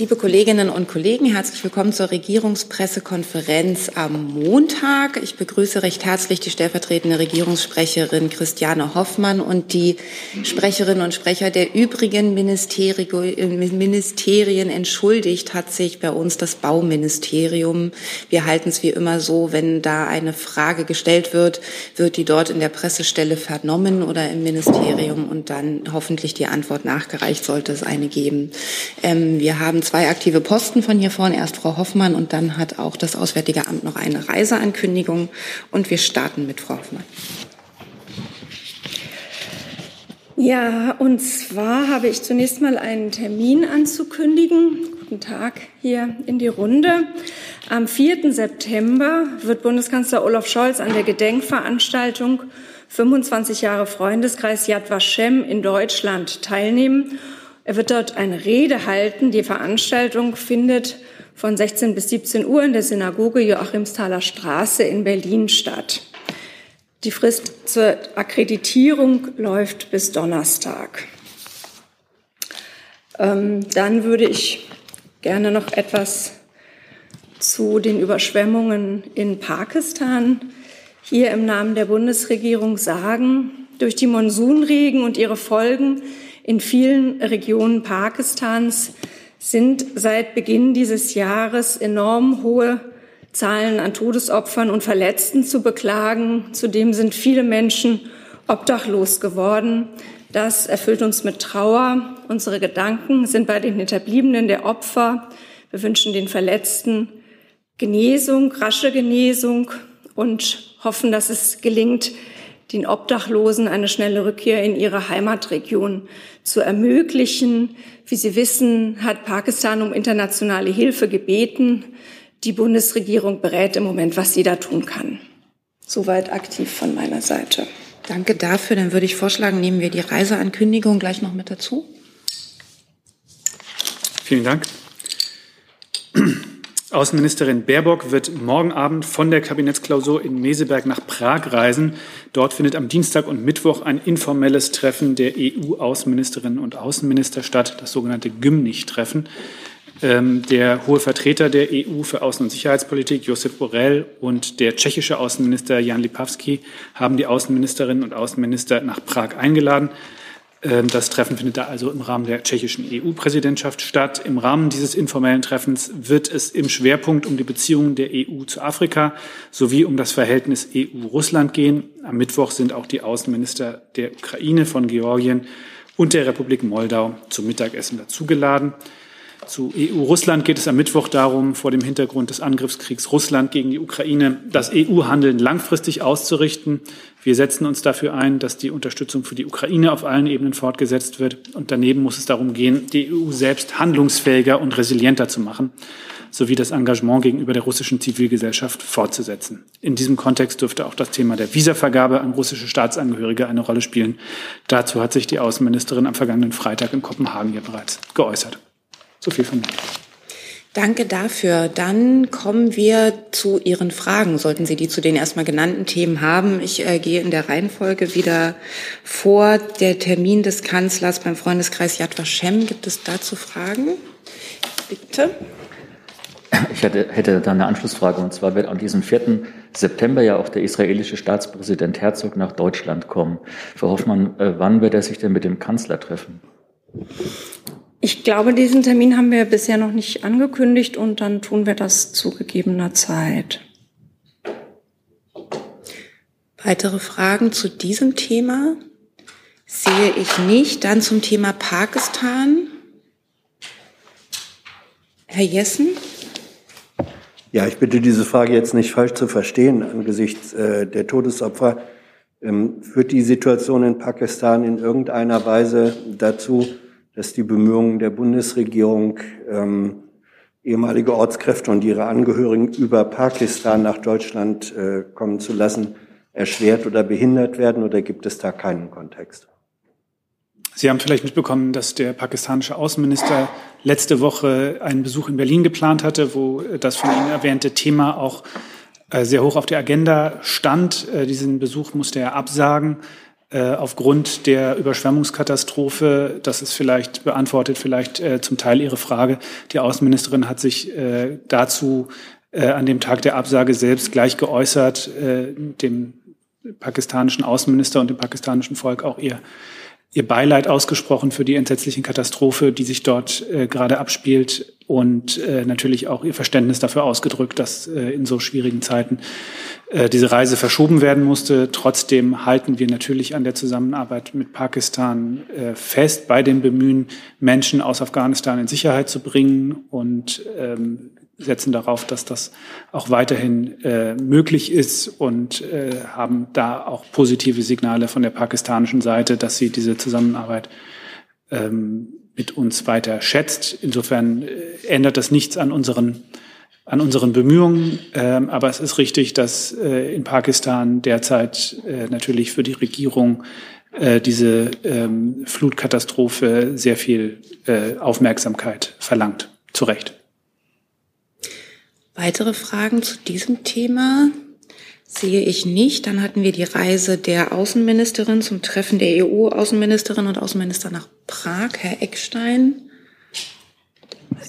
Liebe Kolleginnen und Kollegen, herzlich willkommen zur Regierungspressekonferenz am Montag. Ich begrüße recht herzlich die stellvertretende Regierungssprecherin Christiane Hoffmann und die Sprecherinnen und Sprecher der übrigen Ministerien. Entschuldigt hat sich bei uns das Bauministerium. Wir halten es wie immer so, wenn da eine Frage gestellt wird, wird die dort in der Pressestelle vernommen oder im Ministerium und dann hoffentlich die Antwort nachgereicht, sollte es eine geben. Ähm, wir haben zwei aktive Posten von hier vorne, erst Frau Hoffmann und dann hat auch das Auswärtige Amt noch eine Reiseankündigung und wir starten mit Frau Hoffmann. Ja, und zwar habe ich zunächst mal einen Termin anzukündigen. Guten Tag hier in die Runde. Am 4. September wird Bundeskanzler Olaf Scholz an der Gedenkveranstaltung 25 Jahre Freundeskreis Yad Vashem in Deutschland teilnehmen er wird dort eine Rede halten. Die Veranstaltung findet von 16 bis 17 Uhr in der Synagoge Joachimsthaler Straße in Berlin statt. Die Frist zur Akkreditierung läuft bis Donnerstag. Ähm, dann würde ich gerne noch etwas zu den Überschwemmungen in Pakistan hier im Namen der Bundesregierung sagen. Durch die Monsunregen und ihre Folgen in vielen Regionen Pakistans sind seit Beginn dieses Jahres enorm hohe Zahlen an Todesopfern und Verletzten zu beklagen. Zudem sind viele Menschen obdachlos geworden. Das erfüllt uns mit Trauer. Unsere Gedanken sind bei den Hinterbliebenen der Opfer. Wir wünschen den Verletzten Genesung, rasche Genesung und hoffen, dass es gelingt, den Obdachlosen eine schnelle Rückkehr in ihre Heimatregion zu ermöglichen. Wie Sie wissen, hat Pakistan um internationale Hilfe gebeten. Die Bundesregierung berät im Moment, was sie da tun kann. Soweit aktiv von meiner Seite. Danke dafür. Dann würde ich vorschlagen, nehmen wir die Reiseankündigung gleich noch mit dazu. Vielen Dank. Außenministerin Baerbock wird morgen Abend von der Kabinettsklausur in Meseberg nach Prag reisen. Dort findet am Dienstag und Mittwoch ein informelles Treffen der EU-Außenministerinnen und Außenminister statt, das sogenannte Gymnich-Treffen. Ähm, der hohe Vertreter der EU für Außen- und Sicherheitspolitik, Josep Borrell, und der tschechische Außenminister Jan Lipavsky haben die Außenministerinnen und Außenminister nach Prag eingeladen. Ähm, das Treffen findet da also im Rahmen der tschechischen EU-Präsidentschaft statt. Im Rahmen dieses informellen Treffens wird es im Schwerpunkt um die Beziehungen der EU zu Afrika sowie um das Verhältnis EU-Russland gehen. Am Mittwoch sind auch die Außenminister der Ukraine, von Georgien und der Republik Moldau zum Mittagessen dazugeladen. Zu EU-Russland geht es am Mittwoch darum, vor dem Hintergrund des Angriffskriegs Russland gegen die Ukraine das EU-Handeln langfristig auszurichten. Wir setzen uns dafür ein, dass die Unterstützung für die Ukraine auf allen Ebenen fortgesetzt wird. Und daneben muss es darum gehen, die EU selbst handlungsfähiger und resilienter zu machen, sowie das Engagement gegenüber der russischen Zivilgesellschaft fortzusetzen. In diesem Kontext dürfte auch das Thema der Visavergabe an russische Staatsangehörige eine Rolle spielen. Dazu hat sich die Außenministerin am vergangenen Freitag in Kopenhagen ja bereits geäußert. So viel von mir. Danke dafür. Dann kommen wir zu Ihren Fragen, sollten Sie die zu den erstmal genannten Themen haben. Ich äh, gehe in der Reihenfolge wieder vor. Der Termin des Kanzlers beim Freundeskreis Yad Vashem. Gibt es dazu Fragen? Bitte. Ich hätte, hätte da eine Anschlussfrage. Und zwar wird an diesem 4. September ja auch der israelische Staatspräsident Herzog nach Deutschland kommen. Frau Hoffmann, äh, wann wird er sich denn mit dem Kanzler treffen? Ich glaube, diesen Termin haben wir bisher noch nicht angekündigt und dann tun wir das zu gegebener Zeit. Weitere Fragen zu diesem Thema sehe ich nicht. Dann zum Thema Pakistan. Herr Jessen? Ja, ich bitte diese Frage jetzt nicht falsch zu verstehen angesichts äh, der Todesopfer. Ähm, führt die Situation in Pakistan in irgendeiner Weise dazu, dass die Bemühungen der Bundesregierung, ähm, ehemalige Ortskräfte und ihre Angehörigen über Pakistan nach Deutschland äh, kommen zu lassen, erschwert oder behindert werden oder gibt es da keinen Kontext? Sie haben vielleicht mitbekommen, dass der pakistanische Außenminister letzte Woche einen Besuch in Berlin geplant hatte, wo das von Ihnen erwähnte Thema auch äh, sehr hoch auf der Agenda stand. Äh, diesen Besuch musste er absagen. Äh, aufgrund der Überschwemmungskatastrophe, das ist vielleicht beantwortet vielleicht äh, zum Teil Ihre Frage. Die Außenministerin hat sich äh, dazu äh, an dem Tag der Absage selbst gleich geäußert, äh, dem pakistanischen Außenminister und dem pakistanischen Volk auch ihr ihr Beileid ausgesprochen für die entsetzliche Katastrophe, die sich dort äh, gerade abspielt und äh, natürlich auch ihr Verständnis dafür ausgedrückt, dass äh, in so schwierigen Zeiten äh, diese Reise verschoben werden musste. Trotzdem halten wir natürlich an der Zusammenarbeit mit Pakistan äh, fest, bei dem Bemühen, Menschen aus Afghanistan in Sicherheit zu bringen und ähm, setzen darauf, dass das auch weiterhin äh, möglich ist und äh, haben da auch positive Signale von der pakistanischen Seite, dass sie diese Zusammenarbeit ähm, mit uns weiter schätzt. Insofern äh, ändert das nichts an unseren an unseren Bemühungen. Ähm, aber es ist richtig, dass äh, in Pakistan derzeit äh, natürlich für die Regierung äh, diese ähm, Flutkatastrophe sehr viel äh, Aufmerksamkeit verlangt. Zu Recht. Weitere Fragen zu diesem Thema sehe ich nicht. Dann hatten wir die Reise der Außenministerin zum Treffen der EU-Außenministerin und Außenminister nach Prag. Herr Eckstein.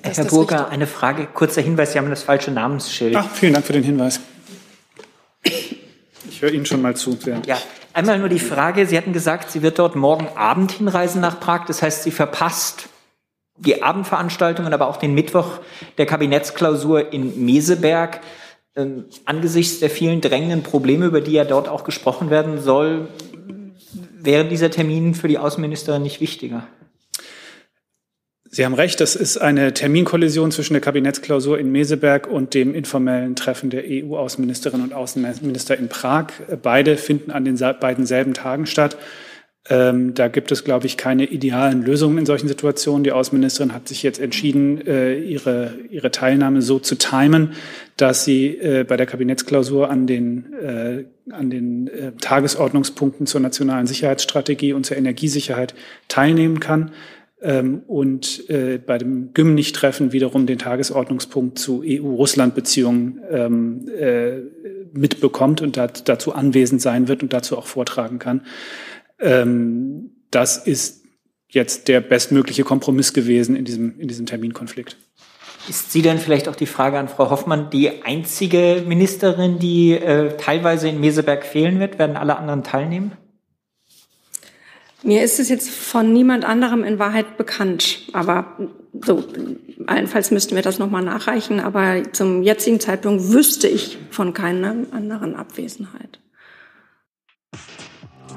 Herr Burger, eine Frage, kurzer Hinweis, Sie haben das falsche Namensschild. Ach, vielen Dank für den Hinweis. Ich höre Ihnen schon mal zu. Ja, einmal nur die Frage, Sie hatten gesagt, sie wird dort morgen Abend hinreisen nach Prag. Das heißt, sie verpasst die Abendveranstaltungen, aber auch den Mittwoch der Kabinettsklausur in Meseberg. Ähm, angesichts der vielen drängenden Probleme, über die ja dort auch gesprochen werden soll, wäre dieser Termin für die Außenministerin nicht wichtiger? Sie haben recht, das ist eine Terminkollision zwischen der Kabinettsklausur in Meseberg und dem informellen Treffen der EU-Außenministerin und Außenminister in Prag. Beide finden an den beiden selben Tagen statt. Ähm, da gibt es, glaube ich, keine idealen Lösungen in solchen Situationen. Die Außenministerin hat sich jetzt entschieden, äh, ihre, ihre Teilnahme so zu timen, dass sie äh, bei der Kabinettsklausur an den, äh, an den äh, Tagesordnungspunkten zur nationalen Sicherheitsstrategie und zur Energiesicherheit teilnehmen kann. Ähm, und äh, bei dem Gymnich-Treffen wiederum den Tagesordnungspunkt zu EU-Russland-Beziehungen ähm, äh, mitbekommt und dat, dazu anwesend sein wird und dazu auch vortragen kann. Ähm, das ist jetzt der bestmögliche Kompromiss gewesen in diesem, in diesem Terminkonflikt. Ist sie denn vielleicht auch die Frage an Frau Hoffmann die einzige Ministerin, die äh, teilweise in Meseberg fehlen wird? Werden alle anderen teilnehmen? Mir ist es jetzt von niemand anderem in Wahrheit bekannt, aber so allenfalls müssten wir das nochmal nachreichen. Aber zum jetzigen Zeitpunkt wüsste ich von keiner anderen Abwesenheit.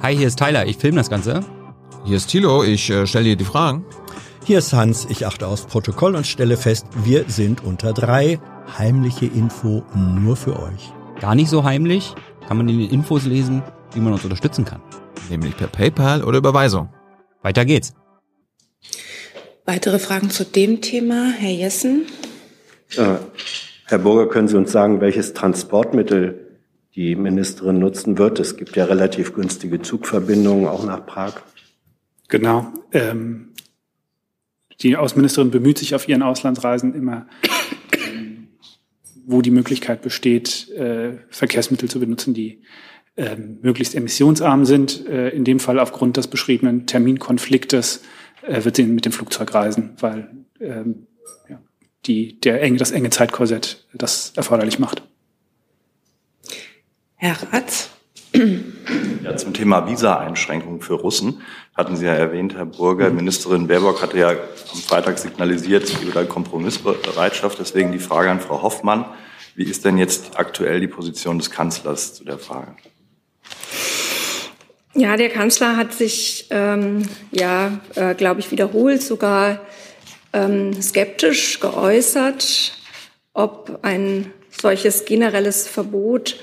Hi, hier ist Tyler, ich filme das Ganze. Hier ist Thilo, ich äh, stelle dir die Fragen. Hier ist Hans, ich achte aufs Protokoll und stelle fest, wir sind unter drei. Heimliche Info nur für euch. Gar nicht so heimlich, kann man in den Infos lesen, wie man uns unterstützen kann. Nämlich per PayPal oder Überweisung. Weiter geht's. Weitere Fragen zu dem Thema, Herr Jessen? Äh, Herr Burger, können Sie uns sagen, welches Transportmittel die Ministerin nutzen wird. Es gibt ja relativ günstige Zugverbindungen auch nach Prag. Genau. Ähm, die Außenministerin bemüht sich auf ihren Auslandsreisen immer, ähm, wo die Möglichkeit besteht, äh, Verkehrsmittel zu benutzen, die äh, möglichst emissionsarm sind. Äh, in dem Fall aufgrund des beschriebenen Terminkonfliktes äh, wird sie mit dem Flugzeug reisen, weil ähm, ja, die, der enge, das enge Zeitkorsett das erforderlich macht. Herr Ratz. Ja, zum Thema Visa-Einschränkungen für Russen hatten Sie ja erwähnt, Herr Burger. Ministerin Baerbock hatte ja am Freitag signalisiert, sie gebe Kompromissbereitschaft. Deswegen die Frage an Frau Hoffmann. Wie ist denn jetzt aktuell die Position des Kanzlers zu der Frage? Ja, der Kanzler hat sich, ähm, ja, äh, glaube ich, wiederholt sogar ähm, skeptisch geäußert, ob ein solches generelles Verbot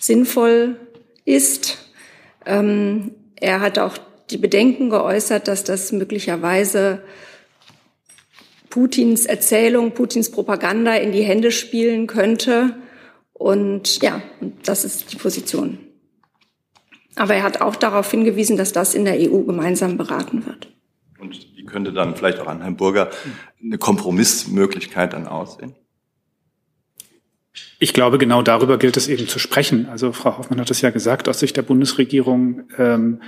sinnvoll ist. Ähm, er hat auch die Bedenken geäußert, dass das möglicherweise Putins Erzählung, Putins Propaganda in die Hände spielen könnte. Und ja, das ist die Position. Aber er hat auch darauf hingewiesen, dass das in der EU gemeinsam beraten wird. Und wie könnte dann vielleicht auch an Herrn Burger eine Kompromissmöglichkeit dann aussehen? Ich glaube, genau darüber gilt es eben zu sprechen. Also Frau Hoffmann hat es ja gesagt, aus Sicht der Bundesregierung ähm,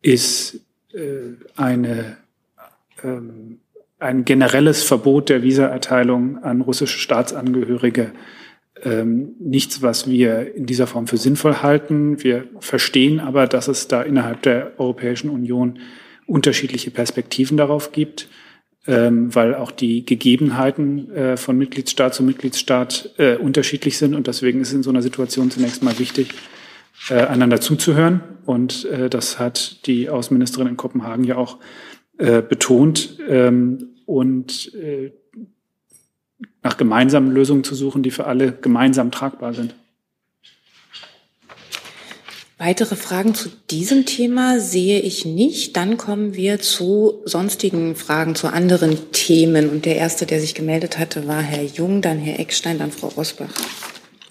ist äh, eine, ähm, ein generelles Verbot der Visaerteilung an russische Staatsangehörige ähm, nichts, was wir in dieser Form für sinnvoll halten. Wir verstehen aber, dass es da innerhalb der Europäischen Union unterschiedliche Perspektiven darauf gibt, ähm, weil auch die Gegebenheiten äh, von Mitgliedstaat zu Mitgliedstaat äh, unterschiedlich sind. Und deswegen ist in so einer Situation zunächst mal wichtig, äh, einander zuzuhören. Und äh, das hat die Außenministerin in Kopenhagen ja auch äh, betont. Ähm, und äh, nach gemeinsamen Lösungen zu suchen, die für alle gemeinsam tragbar sind. Weitere Fragen zu diesem Thema sehe ich nicht. Dann kommen wir zu sonstigen Fragen, zu anderen Themen. Und der erste, der sich gemeldet hatte, war Herr Jung, dann Herr Eckstein, dann Frau Rosbach.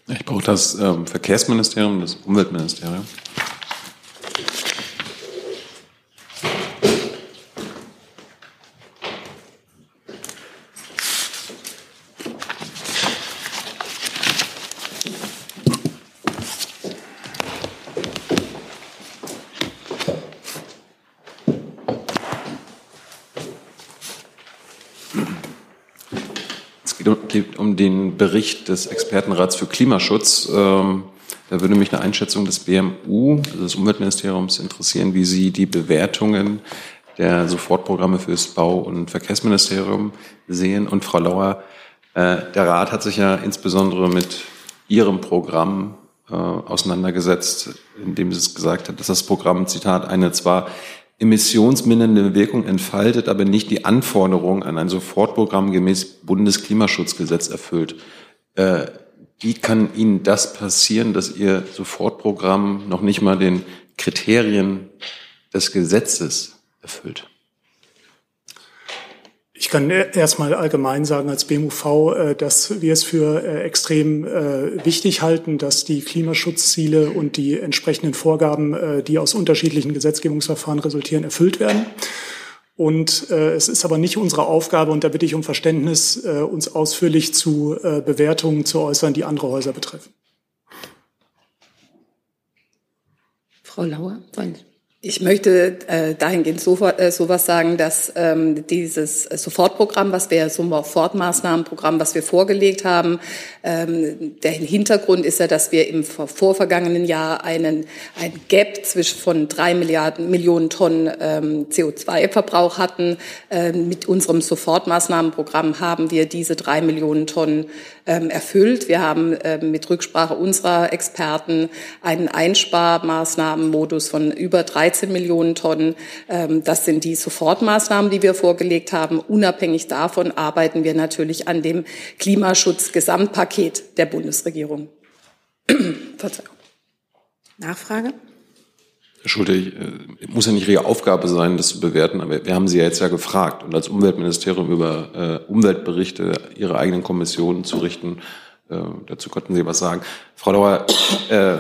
Ich brauche das ähm, Verkehrsministerium, das Umweltministerium. Geht um den Bericht des Expertenrats für Klimaschutz. Ähm, da würde mich eine Einschätzung des BMU, also des Umweltministeriums, interessieren, wie Sie die Bewertungen der Sofortprogramme für das Bau- und Verkehrsministerium sehen. Und Frau Lauer, äh, der Rat hat sich ja insbesondere mit Ihrem Programm äh, auseinandergesetzt, indem es gesagt hat, dass das Programm, Zitat, eine zwar emissionsmindernde Wirkung entfaltet, aber nicht die Anforderungen an ein Sofortprogramm gemäß Bundesklimaschutzgesetz erfüllt. Äh, wie kann Ihnen das passieren, dass Ihr Sofortprogramm noch nicht mal den Kriterien des Gesetzes erfüllt? Ich kann erstmal allgemein sagen als BMUV, äh, dass wir es für äh, extrem äh, wichtig halten, dass die Klimaschutzziele und die entsprechenden Vorgaben, die aus unterschiedlichen Gesetzgebungsverfahren resultieren, erfüllt werden. Und es ist aber nicht unsere Aufgabe, und da bitte ich um Verständnis, uns ausführlich zu Bewertungen zu äußern, die andere Häuser betreffen. Frau Lauer, wollen Sie? Ich möchte äh, dahingehend so, äh, sowas sagen, dass ähm, dieses Sofortprogramm, was wir Sofortmaßnahmenprogramm, was wir vorgelegt haben, ähm, der Hintergrund ist ja, dass wir im vorvergangenen Jahr einen ein Gap zwischen von drei Milliarden Millionen Tonnen ähm, CO2-Verbrauch hatten. Ähm, mit unserem Sofortmaßnahmenprogramm haben wir diese drei Millionen Tonnen ähm, erfüllt. Wir haben ähm, mit Rücksprache unserer Experten einen Einsparmaßnahmenmodus von über 13 Millionen Tonnen. Ähm, das sind die Sofortmaßnahmen, die wir vorgelegt haben. Unabhängig davon arbeiten wir natürlich an dem Klimaschutzgesamtpaket der Bundesregierung. Verzeihung. Nachfrage? Herr Schulte, äh, muss ja nicht Ihre Aufgabe sein, das zu bewerten, aber wir haben Sie ja jetzt ja gefragt und als Umweltministerium über äh, Umweltberichte Ihrer eigenen Kommission zu richten. Äh, dazu konnten Sie was sagen. Frau Dauer, äh,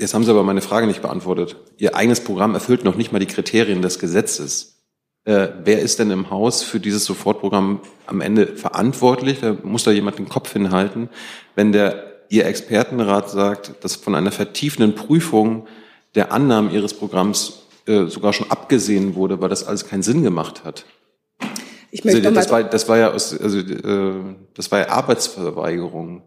jetzt haben Sie aber meine Frage nicht beantwortet. Ihr eigenes Programm erfüllt noch nicht mal die Kriterien des Gesetzes. Äh, wer ist denn im Haus für dieses Sofortprogramm am Ende verantwortlich? Da muss da jemand den Kopf hinhalten, wenn der Ihr Expertenrat sagt, dass von einer vertiefenden Prüfung der Annahmen Ihres Programms äh, sogar schon abgesehen wurde, weil das alles keinen Sinn gemacht hat. Ich möchte also, das, war, das war ja aus, also, äh, das war ja Arbeitsverweigerung.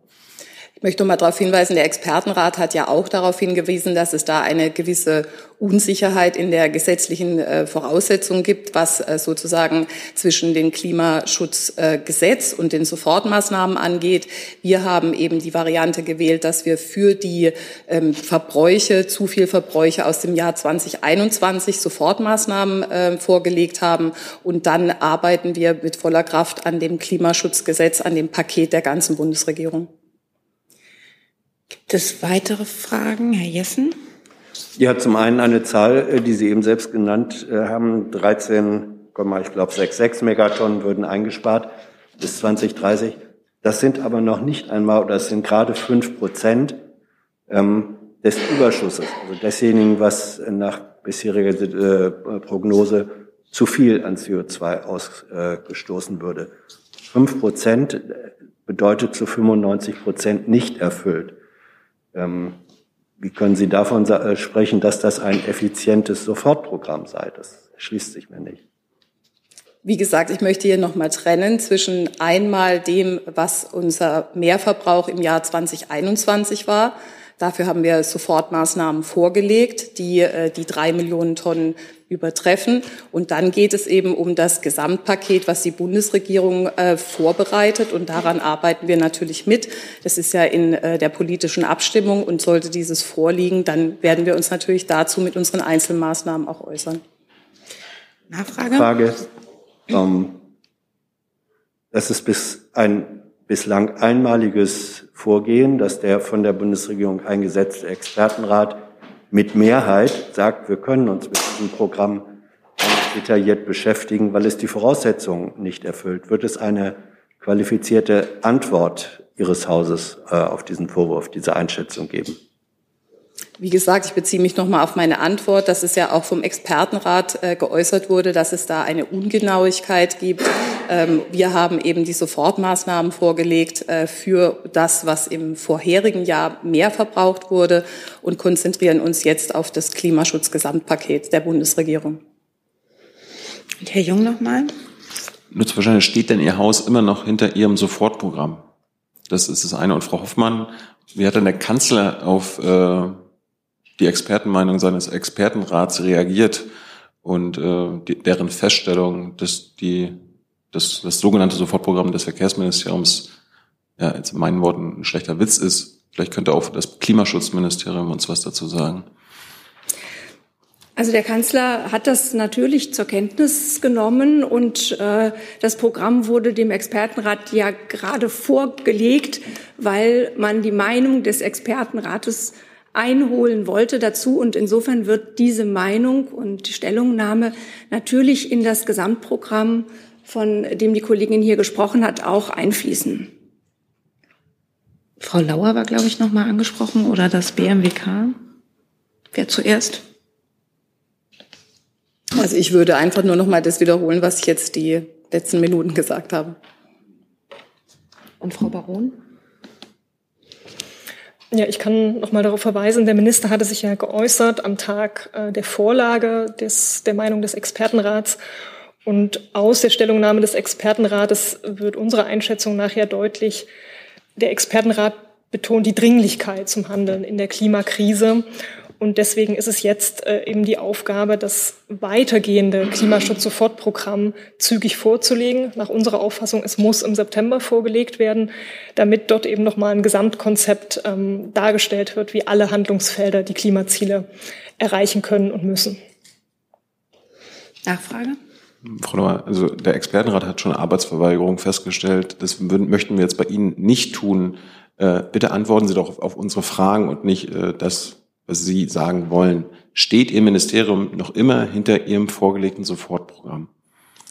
Ich möchte mal darauf hinweisen, der Expertenrat hat ja auch darauf hingewiesen, dass es da eine gewisse Unsicherheit in der gesetzlichen äh, Voraussetzung gibt, was äh, sozusagen zwischen dem Klimaschutzgesetz äh, und den Sofortmaßnahmen angeht. Wir haben eben die Variante gewählt, dass wir für die ähm, Verbräuche, zu viel Verbräuche aus dem Jahr 2021 Sofortmaßnahmen äh, vorgelegt haben. Und dann arbeiten wir mit voller Kraft an dem Klimaschutzgesetz, an dem Paket der ganzen Bundesregierung. Gibt es weitere Fragen? Herr Jessen? Ja, zum einen eine Zahl, äh, die Sie eben selbst genannt äh, haben. 13, ich glaube 6,6 Megatonnen würden eingespart bis 2030. Das sind aber noch nicht einmal, oder das sind gerade fünf Prozent ähm, des Überschusses, also desjenigen, was nach bisheriger äh, Prognose zu viel an CO2 ausgestoßen würde. Fünf Prozent bedeutet zu 95 Prozent nicht erfüllt. Ähm, wie können Sie davon äh, sprechen, dass das ein effizientes Sofortprogramm sei? Das erschließt sich mir nicht. Wie gesagt, ich möchte hier nochmal trennen zwischen einmal dem, was unser Mehrverbrauch im Jahr 2021 war. Dafür haben wir Sofortmaßnahmen vorgelegt, die äh, die drei Millionen Tonnen übertreffen. Und dann geht es eben um das Gesamtpaket, was die Bundesregierung äh, vorbereitet. Und daran arbeiten wir natürlich mit. Das ist ja in äh, der politischen Abstimmung. Und sollte dieses vorliegen, dann werden wir uns natürlich dazu mit unseren Einzelmaßnahmen auch äußern. Nachfrage? Frage. Ähm, das ist bis ein bislang einmaliges Vorgehen, dass der von der Bundesregierung eingesetzte Expertenrat mit Mehrheit sagt, wir können uns mit diesem Programm detailliert beschäftigen, weil es die Voraussetzungen nicht erfüllt. Wird es eine qualifizierte Antwort Ihres Hauses äh, auf diesen Vorwurf, diese Einschätzung geben? Wie gesagt, ich beziehe mich nochmal auf meine Antwort, dass es ja auch vom Expertenrat äh, geäußert wurde, dass es da eine Ungenauigkeit gibt. Ähm, wir haben eben die Sofortmaßnahmen vorgelegt äh, für das, was im vorherigen Jahr mehr verbraucht wurde und konzentrieren uns jetzt auf das Klimaschutzgesamtpaket der Bundesregierung. Und Herr Jung nochmal. Nutzt wahrscheinlich steht denn Ihr Haus immer noch hinter Ihrem Sofortprogramm? Das ist das eine. Und Frau Hoffmann, wie hat denn der Kanzler auf äh, die Expertenmeinung seines Expertenrats reagiert und äh, die, deren Feststellung, dass die das, das sogenannte Sofortprogramm des Verkehrsministeriums ja jetzt in meinen Worten ein schlechter Witz ist. Vielleicht könnte auch das Klimaschutzministerium uns was dazu sagen. Also der Kanzler hat das natürlich zur Kenntnis genommen und äh, das Programm wurde dem Expertenrat ja gerade vorgelegt, weil man die Meinung des Expertenrates einholen wollte dazu. Und insofern wird diese Meinung und die Stellungnahme natürlich in das Gesamtprogramm, von dem die Kollegin hier gesprochen hat, auch einfließen. Frau Lauer war, glaube ich, noch mal angesprochen oder das BMWK. Wer zuerst? Also ich würde einfach nur noch mal das wiederholen, was ich jetzt die letzten Minuten gesagt habe. Und Frau Baron? Ja, ich kann noch mal darauf verweisen, der Minister hatte sich ja geäußert am Tag äh, der Vorlage des, der Meinung des Expertenrats. Und aus der Stellungnahme des Expertenrates wird unsere Einschätzung nachher deutlich. Der Expertenrat betont die Dringlichkeit zum Handeln in der Klimakrise und deswegen ist es jetzt äh, eben die Aufgabe, das weitergehende Klimaschutz-Sofortprogramm zügig vorzulegen. Nach unserer Auffassung, es muss im September vorgelegt werden, damit dort eben nochmal ein Gesamtkonzept ähm, dargestellt wird, wie alle Handlungsfelder die Klimaziele erreichen können und müssen. Nachfrage? Frau Neumann, also der Expertenrat hat schon Arbeitsverweigerung festgestellt. Das möchten wir jetzt bei Ihnen nicht tun. Äh, bitte antworten Sie doch auf, auf unsere Fragen und nicht äh, das, was Sie sagen wollen. Steht Ihr Ministerium noch immer hinter Ihrem vorgelegten Sofortprogramm?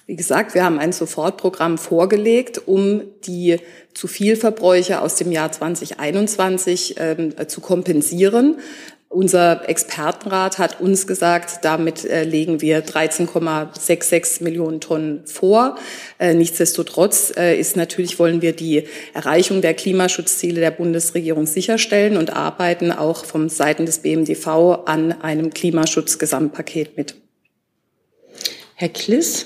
Wie gesagt, wir haben ein Sofortprogramm vorgelegt, um die zu viel Verbräuche aus dem Jahr 2021 ähm, zu kompensieren. Unser Expertenrat hat uns gesagt, damit äh, legen wir 13,66 Millionen Tonnen vor. Äh, nichtsdestotrotz äh, ist natürlich, wollen wir die Erreichung der Klimaschutzziele der Bundesregierung sicherstellen und arbeiten auch vom Seiten des BMDV an einem Klimaschutzgesamtpaket mit. Herr Kliss.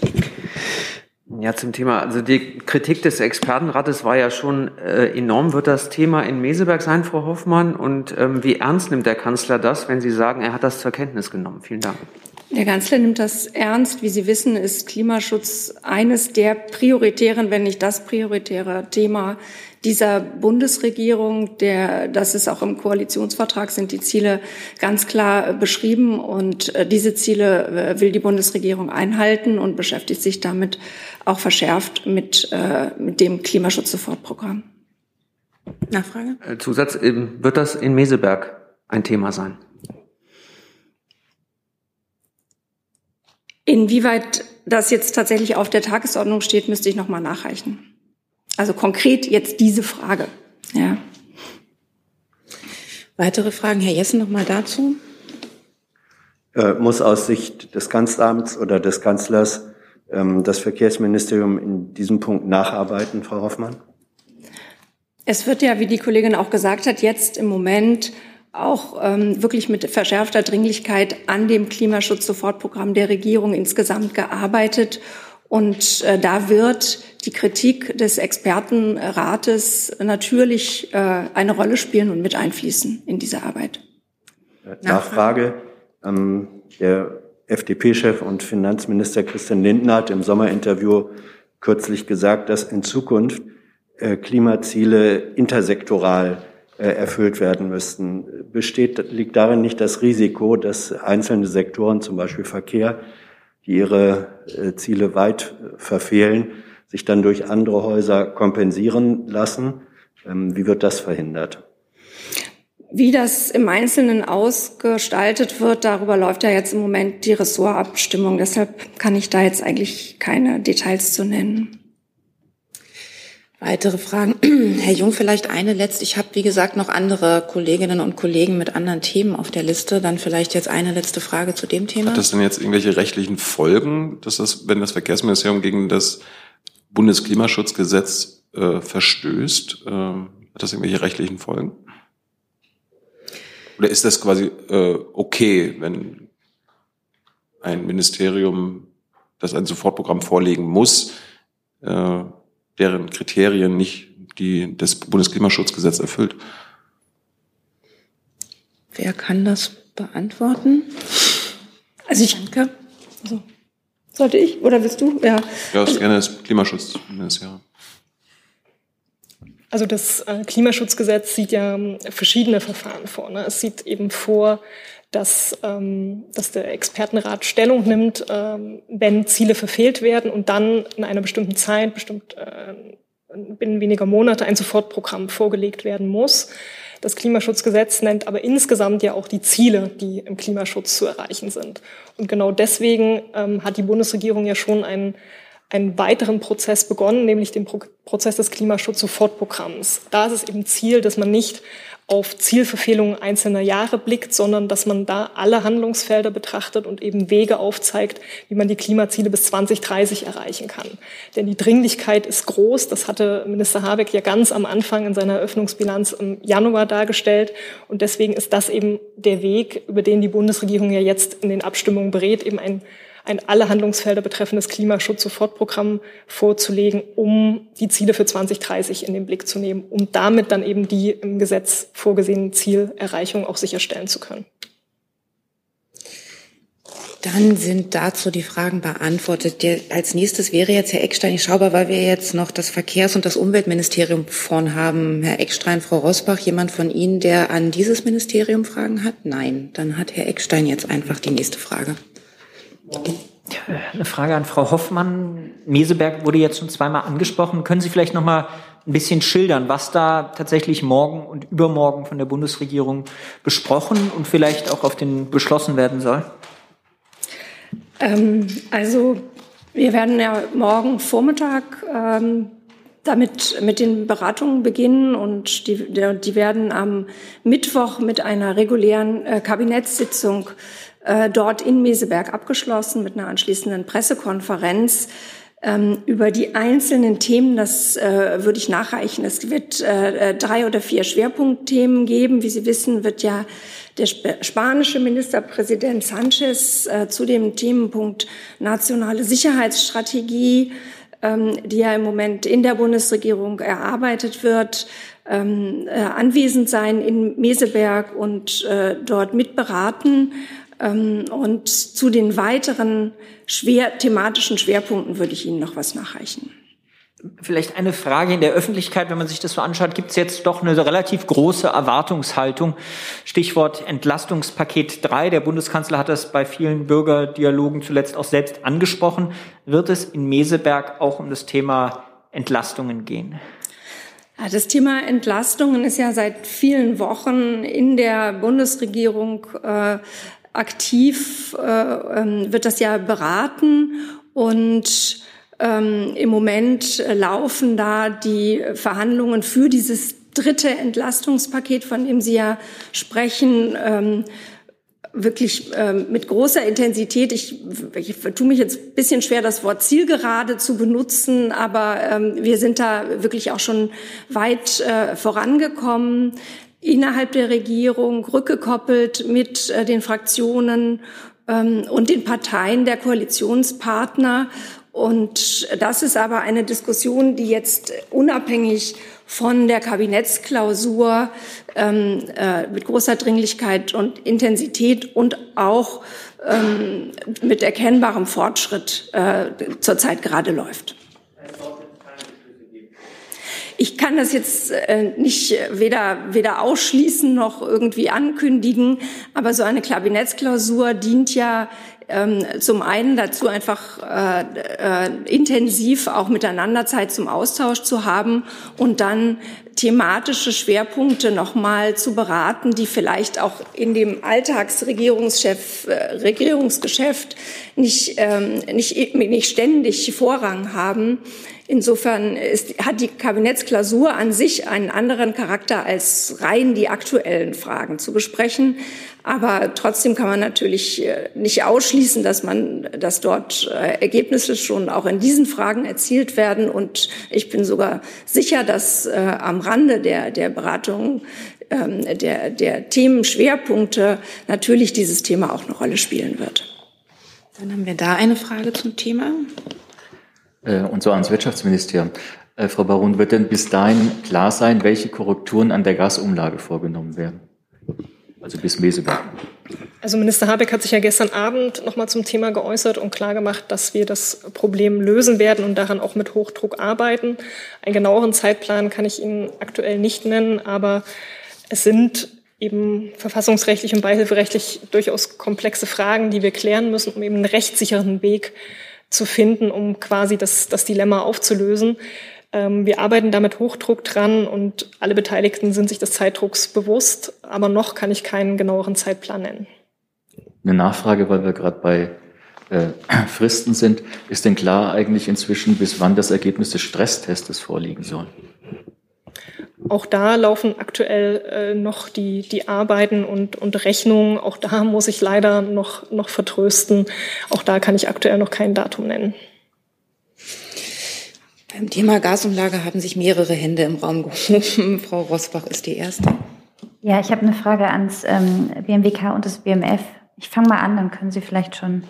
Ja, zum Thema, also die Kritik des Expertenrates war ja schon äh, enorm. Wird das Thema in Meseberg sein, Frau Hoffmann? Und ähm, wie ernst nimmt der Kanzler das, wenn Sie sagen, er hat das zur Kenntnis genommen? Vielen Dank. Der Kanzler nimmt das ernst. Wie Sie wissen, ist Klimaschutz eines der prioritären, wenn nicht das prioritäre Thema dieser Bundesregierung. Der, das ist auch im Koalitionsvertrag, sind die Ziele ganz klar beschrieben. Und äh, diese Ziele äh, will die Bundesregierung einhalten und beschäftigt sich damit auch verschärft mit, äh, mit dem Klimaschutz-Sofortprogramm. Nachfrage? Zusatz, ähm, wird das in Meseberg ein Thema sein? Inwieweit das jetzt tatsächlich auf der Tagesordnung steht, müsste ich noch mal nachreichen. Also konkret jetzt diese Frage. Ja. Weitere Fragen, Herr Jessen, noch mal dazu? Äh, muss aus Sicht des Kanzleramts oder des Kanzlers das Verkehrsministerium in diesem Punkt nacharbeiten, Frau Hoffmann? Es wird ja, wie die Kollegin auch gesagt hat, jetzt im Moment auch ähm, wirklich mit verschärfter Dringlichkeit an dem Klimaschutz-Sofortprogramm der Regierung insgesamt gearbeitet. Und äh, da wird die Kritik des Expertenrates natürlich äh, eine Rolle spielen und mit einfließen in diese Arbeit. Nachfrage. Ähm, der FDP-Chef und Finanzminister Christian Lindner hat im Sommerinterview kürzlich gesagt, dass in Zukunft äh, Klimaziele intersektoral äh, erfüllt werden müssten. Besteht, liegt darin nicht das Risiko, dass einzelne Sektoren, zum Beispiel Verkehr, die ihre äh, Ziele weit verfehlen, sich dann durch andere Häuser kompensieren lassen? Ähm, wie wird das verhindert? Wie das im Einzelnen ausgestaltet wird, darüber läuft ja jetzt im Moment die Ressortabstimmung. Deshalb kann ich da jetzt eigentlich keine Details zu nennen. Weitere Fragen? Herr Jung, vielleicht eine letzte. Ich habe, wie gesagt, noch andere Kolleginnen und Kollegen mit anderen Themen auf der Liste. Dann vielleicht jetzt eine letzte Frage zu dem Thema. Hat das denn jetzt irgendwelche rechtlichen Folgen, dass das, wenn das Verkehrsministerium gegen das Bundesklimaschutzgesetz äh, verstößt? Äh, hat das irgendwelche rechtlichen Folgen? Oder ist das quasi äh, okay, wenn ein Ministerium, das ein Sofortprogramm vorlegen muss, äh, deren Kriterien nicht die das Bundesklimaschutzgesetz erfüllt? Wer kann das beantworten? Also ich danke. Also, sollte ich oder willst du? Ja. Ja, ist gerne das Klimaschutzministerium. Also das äh, Klimaschutzgesetz sieht ja ähm, verschiedene Verfahren vor. Ne? Es sieht eben vor, dass, ähm, dass der Expertenrat Stellung nimmt, ähm, wenn Ziele verfehlt werden und dann in einer bestimmten Zeit, bestimmt äh, binnen weniger Monate, ein Sofortprogramm vorgelegt werden muss. Das Klimaschutzgesetz nennt aber insgesamt ja auch die Ziele, die im Klimaschutz zu erreichen sind. Und genau deswegen ähm, hat die Bundesregierung ja schon einen einen weiteren Prozess begonnen, nämlich den Pro Prozess des Klimaschutz-Sofortprogramms. Da ist es eben Ziel, dass man nicht auf Zielverfehlungen einzelner Jahre blickt, sondern dass man da alle Handlungsfelder betrachtet und eben Wege aufzeigt, wie man die Klimaziele bis 2030 erreichen kann. Denn die Dringlichkeit ist groß. Das hatte Minister Habeck ja ganz am Anfang in seiner Eröffnungsbilanz im Januar dargestellt. Und deswegen ist das eben der Weg, über den die Bundesregierung ja jetzt in den Abstimmungen berät, eben ein ein alle Handlungsfelder betreffendes Klimaschutz-Sofortprogramm vorzulegen, um die Ziele für 2030 in den Blick zu nehmen, um damit dann eben die im Gesetz vorgesehenen Zielerreichungen auch sicherstellen zu können. Dann sind dazu die Fragen beantwortet. Als nächstes wäre jetzt Herr Eckstein. Ich schaue, weil wir jetzt noch das Verkehrs- und das Umweltministerium vorn haben. Herr Eckstein, Frau Rosbach, jemand von Ihnen, der an dieses Ministerium Fragen hat? Nein. Dann hat Herr Eckstein jetzt einfach die nächste Frage. Eine Frage an Frau Hoffmann. Meseberg wurde jetzt schon zweimal angesprochen. Können Sie vielleicht noch mal ein bisschen schildern, was da tatsächlich morgen und übermorgen von der Bundesregierung besprochen und vielleicht auch auf den beschlossen werden soll? Ähm, also wir werden ja morgen Vormittag ähm, damit mit den Beratungen beginnen und die, die werden am Mittwoch mit einer regulären äh, Kabinettssitzung äh, dort in Meseberg abgeschlossen mit einer anschließenden Pressekonferenz ähm, über die einzelnen Themen. Das äh, würde ich nachreichen. Es wird äh, drei oder vier Schwerpunktthemen geben. Wie Sie wissen, wird ja der spanische Ministerpräsident Sanchez äh, zu dem Themenpunkt nationale Sicherheitsstrategie, ähm, die ja im Moment in der Bundesregierung erarbeitet wird, ähm, äh, anwesend sein in Meseberg und äh, dort mitberaten. Ähm, und zu den weiteren schwer, thematischen Schwerpunkten würde ich Ihnen noch was nachreichen. Vielleicht eine Frage in der Öffentlichkeit, wenn man sich das so anschaut, gibt es jetzt doch eine relativ große Erwartungshaltung. Stichwort Entlastungspaket 3. Der Bundeskanzler hat das bei vielen Bürgerdialogen zuletzt auch selbst angesprochen. Wird es in Meseberg auch um das Thema Entlastungen gehen? Das Thema Entlastungen ist ja seit vielen Wochen in der Bundesregierung äh, aktiv äh, ähm, wird das ja beraten und ähm, im Moment laufen da die Verhandlungen für dieses dritte Entlastungspaket, von dem Sie ja sprechen. Ähm, wirklich ähm, mit großer Intensität. Ich, ich tue mich jetzt ein bisschen schwer, das Wort zielgerade zu benutzen, aber ähm, wir sind da wirklich auch schon weit äh, vorangekommen innerhalb der Regierung, rückgekoppelt mit äh, den Fraktionen ähm, und den Parteien der Koalitionspartner. Und das ist aber eine Diskussion, die jetzt unabhängig von der Kabinettsklausur ähm, äh, mit großer Dringlichkeit und Intensität und auch ähm, mit erkennbarem Fortschritt äh, zurzeit gerade läuft. Ich kann das jetzt äh, nicht weder, weder ausschließen noch irgendwie ankündigen, aber so eine Kabinettsklausur dient ja ähm, zum einen dazu einfach äh, äh, intensiv auch miteinander Zeit zum Austausch zu haben und dann thematische Schwerpunkte nochmal zu beraten, die vielleicht auch in dem Alltagsregierungschef, äh, Regierungsgeschäft nicht, ähm, nicht, nicht ständig Vorrang haben. Insofern ist, hat die Kabinettsklausur an sich einen anderen Charakter als rein die aktuellen Fragen zu besprechen. Aber trotzdem kann man natürlich äh, nicht ausschließen, dass man, dass dort äh, Ergebnisse schon auch in diesen Fragen erzielt werden. Und ich bin sogar sicher, dass äh, am Rande der, der Beratungen ähm, der, der Themenschwerpunkte natürlich dieses Thema auch eine Rolle spielen wird. Dann haben wir da eine Frage zum Thema. Äh, und zwar ans Wirtschaftsministerium. Äh, Frau Baron, wird denn bis dahin klar sein, welche Korrekturen an der Gasumlage vorgenommen werden? Also bis Meseberg. Also Minister Habeck hat sich ja gestern Abend nochmal zum Thema geäußert und klargemacht, dass wir das Problem lösen werden und daran auch mit Hochdruck arbeiten. Einen genaueren Zeitplan kann ich Ihnen aktuell nicht nennen, aber es sind eben verfassungsrechtlich und beihilferechtlich durchaus komplexe Fragen, die wir klären müssen, um eben einen rechtssicheren Weg zu finden, um quasi das, das Dilemma aufzulösen. Ähm, wir arbeiten da mit Hochdruck dran und alle Beteiligten sind sich des Zeitdrucks bewusst, aber noch kann ich keinen genaueren Zeitplan nennen. Eine Nachfrage, weil wir gerade bei äh, Fristen sind. Ist denn klar eigentlich inzwischen, bis wann das Ergebnis des Stresstests vorliegen soll? Auch da laufen aktuell äh, noch die, die Arbeiten und, und Rechnungen. Auch da muss ich leider noch, noch vertrösten. Auch da kann ich aktuell noch kein Datum nennen. Beim Thema Gasumlage haben sich mehrere Hände im Raum gehoben. Frau Rosbach ist die Erste. Ja, ich habe eine Frage ans ähm, BMWK und das BMF. Ich fange mal an, dann können Sie vielleicht schon.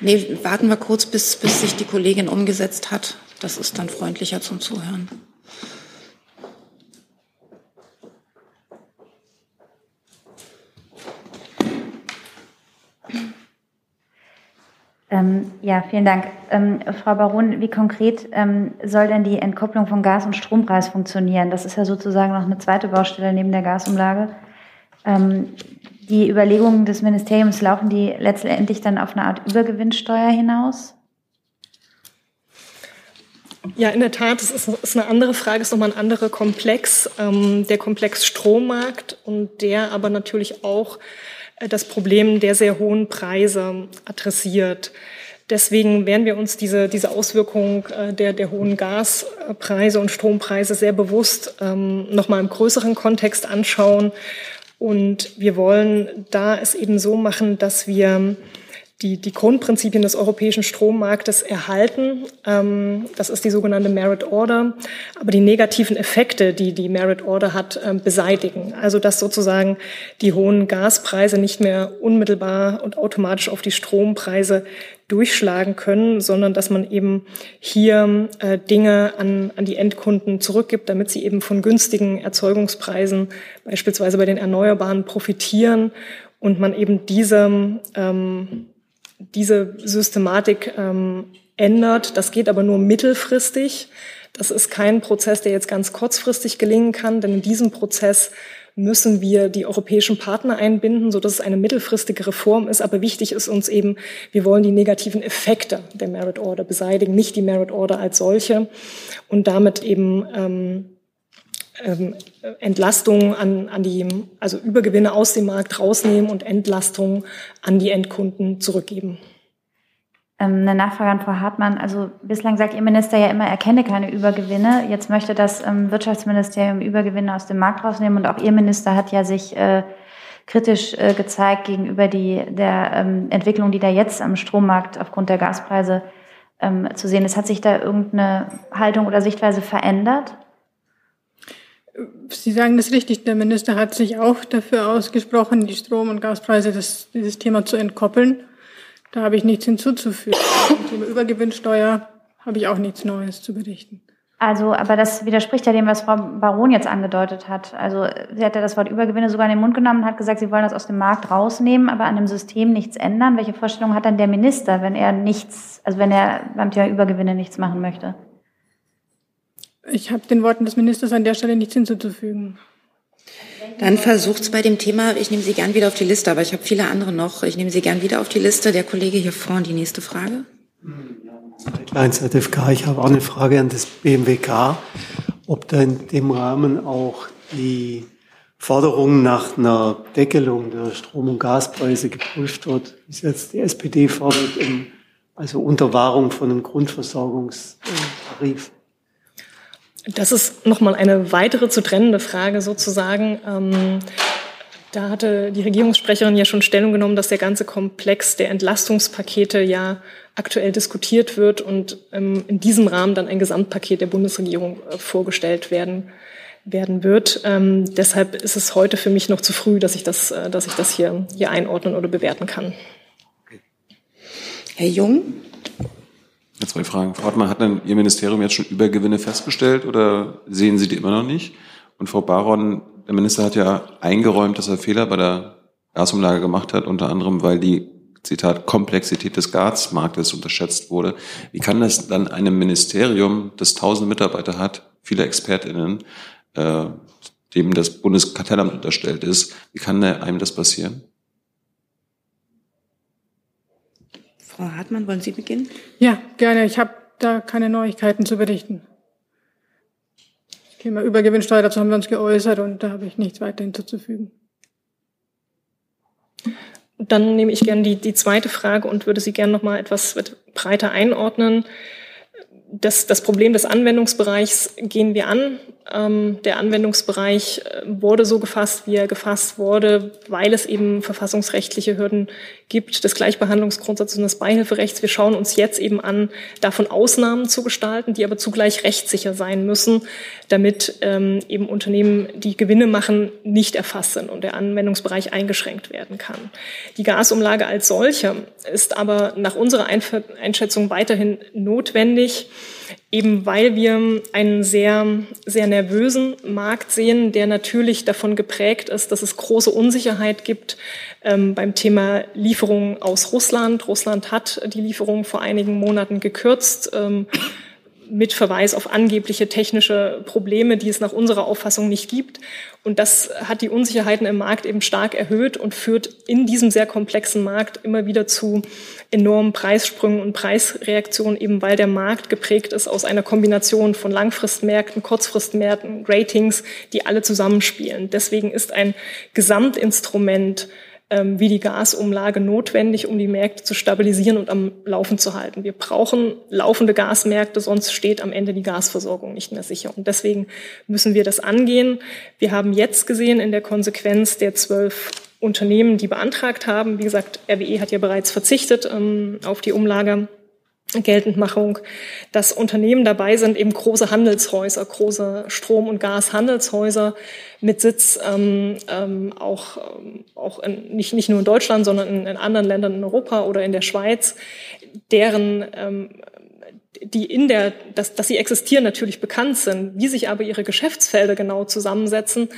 Nee, warten wir kurz, bis, bis sich die Kollegin umgesetzt hat. Das ist dann freundlicher zum Zuhören. Ähm, ja, vielen Dank. Ähm, Frau Baron, wie konkret ähm, soll denn die Entkopplung von Gas- und Strompreis funktionieren? Das ist ja sozusagen noch eine zweite Baustelle neben der Gasumlage. Ähm, die Überlegungen des Ministeriums laufen die letztendlich dann auf eine Art Übergewinnsteuer hinaus? Ja, in der Tat, das ist, ist eine andere Frage, ist nochmal ein anderer Komplex, ähm, der Komplex Strommarkt und der aber natürlich auch das Problem der sehr hohen Preise adressiert. Deswegen werden wir uns diese, diese Auswirkung äh, der, der hohen Gaspreise und Strompreise sehr bewusst ähm, nochmal im größeren Kontext anschauen. Und wir wollen da es eben so machen, dass wir die, die Grundprinzipien des europäischen Strommarktes erhalten. Ähm, das ist die sogenannte Merit Order. Aber die negativen Effekte, die die Merit Order hat, ähm, beseitigen. Also dass sozusagen die hohen Gaspreise nicht mehr unmittelbar und automatisch auf die Strompreise durchschlagen können, sondern dass man eben hier äh, Dinge an, an die Endkunden zurückgibt, damit sie eben von günstigen Erzeugungspreisen beispielsweise bei den Erneuerbaren profitieren und man eben diese ähm, diese Systematik ähm, ändert. Das geht aber nur mittelfristig. Das ist kein Prozess, der jetzt ganz kurzfristig gelingen kann, denn in diesem Prozess müssen wir die europäischen Partner einbinden, so dass es eine mittelfristige Reform ist. Aber wichtig ist uns eben, wir wollen die negativen Effekte der Merit Order beseitigen, nicht die Merit Order als solche und damit eben ähm, ähm, Entlastungen an, an die, also Übergewinne aus dem Markt rausnehmen und Entlastungen an die Endkunden zurückgeben. Ähm, eine Nachfrage an Frau Hartmann. Also bislang sagt Ihr Minister ja immer, er kenne keine Übergewinne. Jetzt möchte das ähm, Wirtschaftsministerium Übergewinne aus dem Markt rausnehmen und auch Ihr Minister hat ja sich äh, kritisch äh, gezeigt gegenüber die, der ähm, Entwicklung, die da jetzt am Strommarkt aufgrund der Gaspreise ähm, zu sehen ist. Hat sich da irgendeine Haltung oder Sichtweise verändert? Sie sagen das richtig. Der Minister hat sich auch dafür ausgesprochen, die Strom- und Gaspreise, das, dieses Thema zu entkoppeln. Da habe ich nichts hinzuzufügen. Zum Thema Übergewinnsteuer habe ich auch nichts Neues zu berichten. Also, aber das widerspricht ja dem, was Frau Baron jetzt angedeutet hat. Also, sie hat ja das Wort Übergewinne sogar in den Mund genommen und hat gesagt, sie wollen das aus dem Markt rausnehmen, aber an dem System nichts ändern. Welche Vorstellung hat dann der Minister, wenn er nichts, also wenn er beim Thema Übergewinne nichts machen möchte? Ich habe den Worten des Ministers an der Stelle nichts hinzuzufügen. Dann versucht es bei dem Thema, ich nehme Sie gern wieder auf die Liste, aber ich habe viele andere noch. Ich nehme Sie gern wieder auf die Liste. Der Kollege hier vorne, die nächste Frage. Kleins ZFK, ich habe auch eine Frage an das BMWK, ob da in dem Rahmen auch die Forderung nach einer Deckelung der Strom- und Gaspreise geprüft wird, wie es jetzt die SPD fordert, also unter Wahrung von einem Grundversorgungstarif. Das ist nochmal eine weitere zu trennende Frage sozusagen. Ähm, da hatte die Regierungssprecherin ja schon Stellung genommen, dass der ganze Komplex der Entlastungspakete ja aktuell diskutiert wird und ähm, in diesem Rahmen dann ein Gesamtpaket der Bundesregierung äh, vorgestellt werden werden wird. Ähm, deshalb ist es heute für mich noch zu früh, dass ich das, äh, dass ich das hier, hier einordnen oder bewerten kann. Herr Jung? Zwei Fragen. Frau Hartmann, hat denn Ihr Ministerium jetzt schon Übergewinne festgestellt oder sehen Sie die immer noch nicht? Und Frau Baron, der Minister hat ja eingeräumt, dass er Fehler bei der Gasumlage gemacht hat, unter anderem, weil die Zitat, Komplexität des Gasmarktes unterschätzt wurde. Wie kann das dann einem Ministerium, das tausend Mitarbeiter hat, viele ExpertInnen, äh, dem das Bundeskartellamt unterstellt ist, wie kann einem das passieren? Frau Hartmann, wollen Sie beginnen? Ja, gerne. Ich habe da keine Neuigkeiten zu berichten. Thema Übergewinnsteuer, dazu haben wir uns geäußert und da habe ich nichts weiter hinzuzufügen. Dann nehme ich gerne die, die zweite Frage und würde sie gerne noch mal etwas breiter einordnen. Das, das Problem des Anwendungsbereichs gehen wir an. Ähm, der Anwendungsbereich äh, wurde so gefasst, wie er gefasst wurde, weil es eben verfassungsrechtliche Hürden gibt, des Gleichbehandlungsgrundsatzes und des Beihilferechts. Wir schauen uns jetzt eben an, davon Ausnahmen zu gestalten, die aber zugleich rechtssicher sein müssen, damit ähm, eben Unternehmen, die Gewinne machen, nicht erfasst sind und der Anwendungsbereich eingeschränkt werden kann. Die Gasumlage als solche ist aber nach unserer Einschätzung weiterhin notwendig, eben weil wir einen sehr, sehr nervösen Markt sehen, der natürlich davon geprägt ist, dass es große Unsicherheit gibt ähm, beim Thema Lieferungen aus Russland. Russland hat die Lieferungen vor einigen Monaten gekürzt. Ähm, mit Verweis auf angebliche technische Probleme, die es nach unserer Auffassung nicht gibt. Und das hat die Unsicherheiten im Markt eben stark erhöht und führt in diesem sehr komplexen Markt immer wieder zu enormen Preissprüngen und Preisreaktionen, eben weil der Markt geprägt ist aus einer Kombination von Langfristmärkten, Kurzfristmärkten, Ratings, die alle zusammenspielen. Deswegen ist ein Gesamtinstrument wie die Gasumlage notwendig, um die Märkte zu stabilisieren und am Laufen zu halten. Wir brauchen laufende Gasmärkte, sonst steht am Ende die Gasversorgung nicht mehr sicher. Und deswegen müssen wir das angehen. Wir haben jetzt gesehen in der Konsequenz der zwölf Unternehmen, die beantragt haben, wie gesagt, RWE hat ja bereits verzichtet ähm, auf die Umlage Geltendmachung, dass Unternehmen dabei sind, eben große Handelshäuser, große Strom- und Gashandelshäuser mit Sitz ähm, ähm, auch, ähm, auch in, nicht, nicht nur in Deutschland, sondern in, in, anderen Ländern in Europa oder in der Schweiz, deren ähm, die in der, dass, dass sie existieren, natürlich bekannt sind, wie sich aber ihre Geschäftsfelder genau zusammensetzen,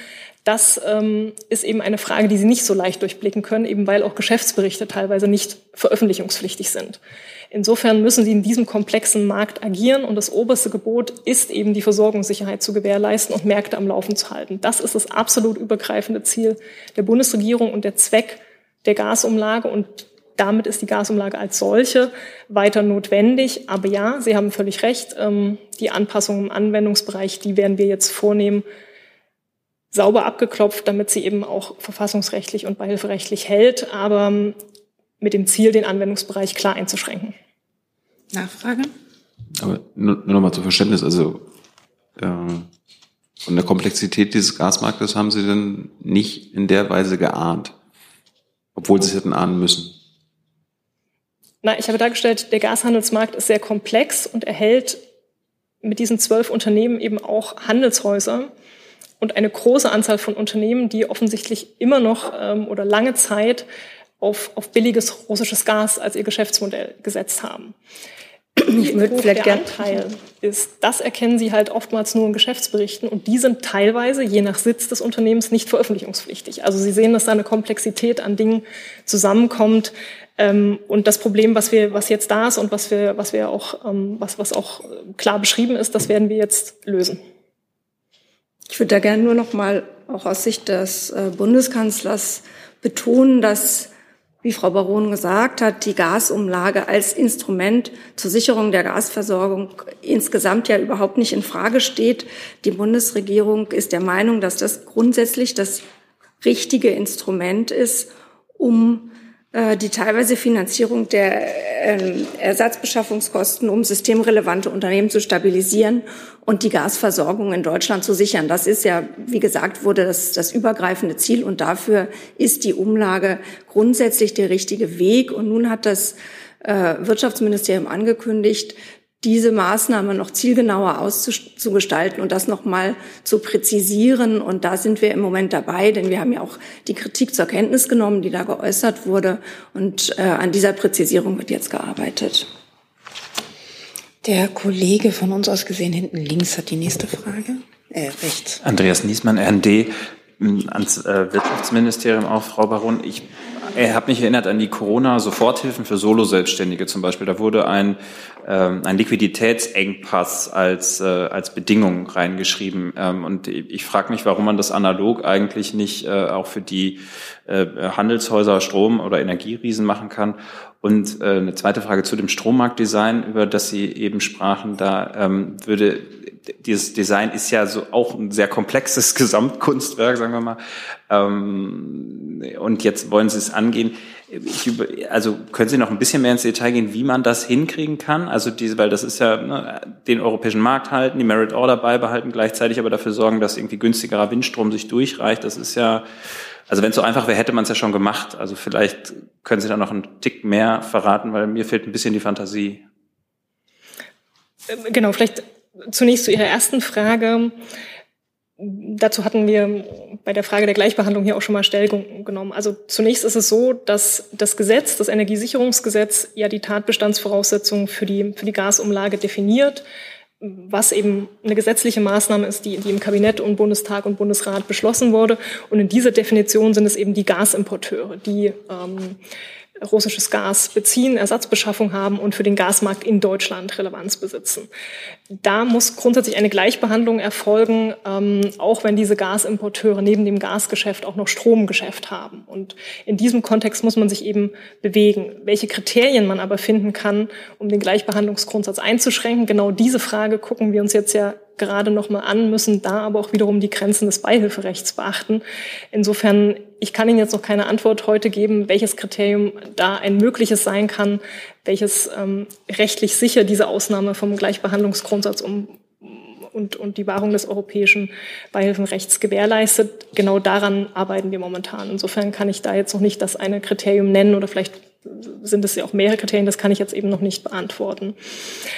das ähm, ist eben eine Frage, die Sie nicht so leicht durchblicken können, eben weil auch Geschäftsberichte teilweise nicht veröffentlichungspflichtig sind. Insofern müssen sie in diesem komplexen Markt agieren und das oberste Gebot ist eben die Versorgungssicherheit zu gewährleisten und Märkte am Laufen zu halten. Das ist das absolut übergreifende Ziel der Bundesregierung und der Zweck der Gasumlage und damit ist die Gasumlage als solche weiter notwendig. Aber ja, Sie haben völlig recht, ähm, die Anpassungen im Anwendungsbereich, die werden wir jetzt vornehmen, sauber abgeklopft, damit sie eben auch verfassungsrechtlich und beihilferechtlich hält. Aber ähm, mit dem Ziel, den Anwendungsbereich klar einzuschränken. Nachfrage? Aber nur, nur noch mal zum Verständnis, also äh, von der Komplexität dieses Gasmarktes haben Sie denn nicht in der Weise geahnt, obwohl Sie es hätten ahnen müssen? Na, ich habe dargestellt, der Gashandelsmarkt ist sehr komplex und erhält mit diesen zwölf Unternehmen eben auch Handelshäuser, und eine große Anzahl von Unternehmen, die offensichtlich immer noch ähm, oder lange Zeit auf, auf billiges russisches Gas als ihr Geschäftsmodell gesetzt haben. Ich würde vielleicht der Anteil ist, das erkennen Sie halt oftmals nur in Geschäftsberichten und die sind teilweise, je nach Sitz des Unternehmens, nicht veröffentlichungspflichtig. Also Sie sehen, dass da eine Komplexität an Dingen zusammenkommt. Ähm, und das Problem, was wir, was jetzt da ist und was wir, was wir auch, ähm, was, was auch klar beschrieben ist, das werden wir jetzt lösen. Ich würde da gerne nur noch mal auch aus Sicht des äh, Bundeskanzlers betonen, dass wie Frau Baron gesagt hat, die Gasumlage als Instrument zur Sicherung der Gasversorgung insgesamt ja überhaupt nicht in Frage steht. Die Bundesregierung ist der Meinung, dass das grundsätzlich das richtige Instrument ist, um die teilweise Finanzierung der ähm, Ersatzbeschaffungskosten, um systemrelevante Unternehmen zu stabilisieren und die Gasversorgung in Deutschland zu sichern. Das ist ja, wie gesagt, wurde das, das übergreifende Ziel und dafür ist die Umlage grundsätzlich der richtige Weg. Und nun hat das äh, Wirtschaftsministerium angekündigt, diese Maßnahme noch zielgenauer auszugestalten und das nochmal zu präzisieren. Und da sind wir im Moment dabei, denn wir haben ja auch die Kritik zur Kenntnis genommen, die da geäußert wurde. Und äh, an dieser Präzisierung wird jetzt gearbeitet. Der Kollege von uns aus gesehen hinten links hat die nächste Frage. Äh, rechts. Andreas Niesmann, RND, ans äh, Wirtschaftsministerium auch, Frau Baron. Ich er hat mich erinnert an die Corona-Soforthilfen für Solo-Selbstständige zum Beispiel. Da wurde ein, ähm, ein Liquiditätsengpass als, äh, als Bedingung reingeschrieben. Ähm, und ich frage mich, warum man das analog eigentlich nicht äh, auch für die äh, Handelshäuser, Strom- oder Energieriesen machen kann. Und äh, eine zweite Frage zu dem Strommarktdesign, über das Sie eben sprachen. Da ähm, würde dieses Design ist ja so auch ein sehr komplexes Gesamtkunstwerk, sagen wir mal. Ähm, und jetzt wollen Sie es angehen. Über, also können Sie noch ein bisschen mehr ins Detail gehen, wie man das hinkriegen kann? Also diese, weil das ist ja ne, den europäischen Markt halten, die Merit Order beibehalten, gleichzeitig aber dafür sorgen, dass irgendwie günstigerer Windstrom sich durchreicht. Das ist ja, also wenn es so einfach wäre, hätte man es ja schon gemacht. Also vielleicht können Sie da noch einen Tick mehr verraten, weil mir fehlt ein bisschen die Fantasie. Ähm, genau, vielleicht Zunächst zu Ihrer ersten Frage. Dazu hatten wir bei der Frage der Gleichbehandlung hier auch schon mal Stellung genommen. Also zunächst ist es so, dass das Gesetz, das Energiesicherungsgesetz, ja die Tatbestandsvoraussetzungen für die, für die Gasumlage definiert, was eben eine gesetzliche Maßnahme ist, die, die im Kabinett und Bundestag und Bundesrat beschlossen wurde. Und in dieser Definition sind es eben die Gasimporteure, die ähm, russisches Gas beziehen, Ersatzbeschaffung haben und für den Gasmarkt in Deutschland Relevanz besitzen. Da muss grundsätzlich eine Gleichbehandlung erfolgen, ähm, auch wenn diese Gasimporteure neben dem Gasgeschäft auch noch Stromgeschäft haben. Und in diesem Kontext muss man sich eben bewegen. Welche Kriterien man aber finden kann, um den Gleichbehandlungsgrundsatz einzuschränken, genau diese Frage gucken wir uns jetzt ja gerade noch mal an, müssen da aber auch wiederum die Grenzen des Beihilferechts beachten. Insofern, ich kann Ihnen jetzt noch keine Antwort heute geben, welches Kriterium da ein mögliches sein kann, welches ähm, rechtlich sicher diese Ausnahme vom Gleichbehandlungsgrundsatz um, und, und die Wahrung des europäischen Beihilfenrechts gewährleistet. Genau daran arbeiten wir momentan. Insofern kann ich da jetzt noch nicht das eine Kriterium nennen oder vielleicht sind es ja auch mehrere Kriterien, das kann ich jetzt eben noch nicht beantworten.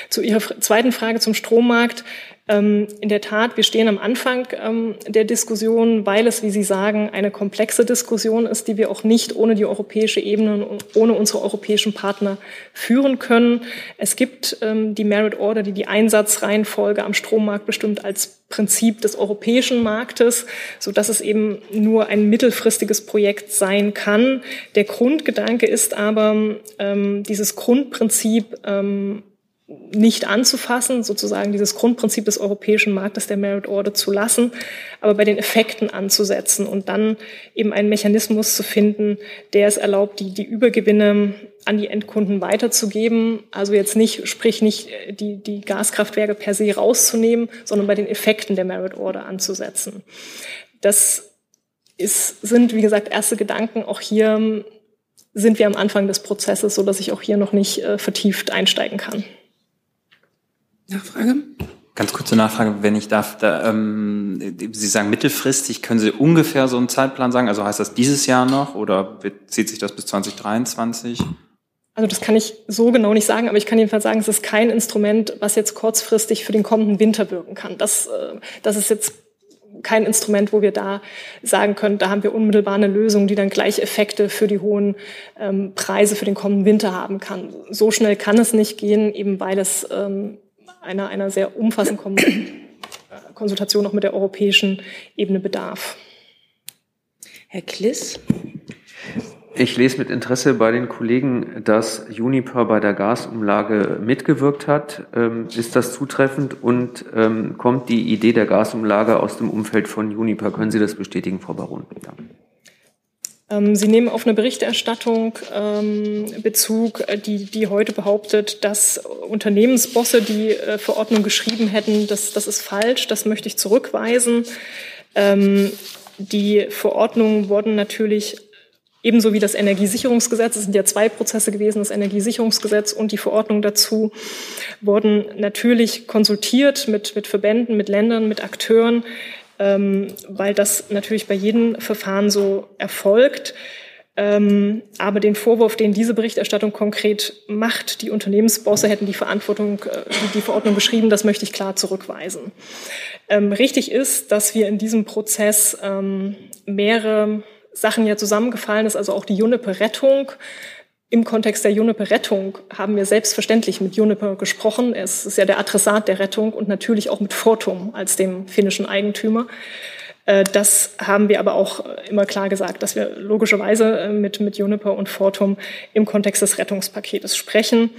Zu Ihrer zweiten Frage zum Strommarkt. Ähm, in der Tat, wir stehen am Anfang ähm, der Diskussion, weil es, wie Sie sagen, eine komplexe Diskussion ist, die wir auch nicht ohne die europäische Ebene und ohne unsere europäischen Partner führen können. Es gibt ähm, die Merit Order, die die Einsatzreihenfolge am Strommarkt bestimmt als Prinzip des europäischen Marktes, so dass es eben nur ein mittelfristiges Projekt sein kann. Der Grundgedanke ist aber, dieses Grundprinzip nicht anzufassen, sozusagen dieses Grundprinzip des europäischen Marktes der Merit Order zu lassen, aber bei den Effekten anzusetzen und dann eben einen Mechanismus zu finden, der es erlaubt, die, die Übergewinne an die Endkunden weiterzugeben. Also jetzt nicht, sprich nicht die, die Gaskraftwerke per se rauszunehmen, sondern bei den Effekten der Merit Order anzusetzen. Das ist, sind, wie gesagt, erste Gedanken. Auch hier sind wir am Anfang des Prozesses, so dass ich auch hier noch nicht äh, vertieft einsteigen kann. Nachfrage? Ganz kurze Nachfrage, wenn ich darf. Da, ähm, Sie sagen mittelfristig, können Sie ungefähr so einen Zeitplan sagen? Also heißt das dieses Jahr noch oder zieht sich das bis 2023? Also das kann ich so genau nicht sagen, aber ich kann jedenfalls sagen, es ist kein Instrument, was jetzt kurzfristig für den kommenden Winter wirken kann. Das, äh, das ist jetzt kein Instrument, wo wir da sagen können, da haben wir unmittelbar eine Lösung, die dann gleich Effekte für die hohen ähm, Preise für den kommenden Winter haben kann. So schnell kann es nicht gehen, eben weil es ähm, einer, einer sehr umfassenden Konsultation auch mit der europäischen Ebene bedarf. Herr Kliss. Ich lese mit Interesse bei den Kollegen, dass Juniper bei der Gasumlage mitgewirkt hat. Ähm, ist das zutreffend und ähm, kommt die Idee der Gasumlage aus dem Umfeld von Juniper? Können Sie das bestätigen, Frau Baron? Ja. Ähm, Sie nehmen auf eine Berichterstattung ähm, Bezug, äh, die, die heute behauptet, dass Unternehmensbosse die äh, Verordnung geschrieben hätten. Das, das ist falsch. Das möchte ich zurückweisen. Ähm, die Verordnungen wurden natürlich Ebenso wie das Energiesicherungsgesetz, es sind ja zwei Prozesse gewesen, das Energiesicherungsgesetz und die Verordnung dazu, wurden natürlich konsultiert mit, mit Verbänden, mit Ländern, mit Akteuren, weil das natürlich bei jedem Verfahren so erfolgt. Ähm, aber den Vorwurf, den diese Berichterstattung konkret macht, die Unternehmensbosse hätten die Verantwortung, äh, die, Verordnung geschrieben, das möchte ich klar zurückweisen. Ähm, richtig ist, dass wir in diesem Prozess ähm, mehrere Sachen ja zusammengefallen ist, also auch die Juniper-Rettung. Im Kontext der Juniper-Rettung haben wir selbstverständlich mit Juniper gesprochen. Es ist ja der Adressat der Rettung und natürlich auch mit Fortum als dem finnischen Eigentümer. Äh, das haben wir aber auch immer klar gesagt, dass wir logischerweise äh, mit, mit Juniper und Fortum im Kontext des Rettungspaketes sprechen.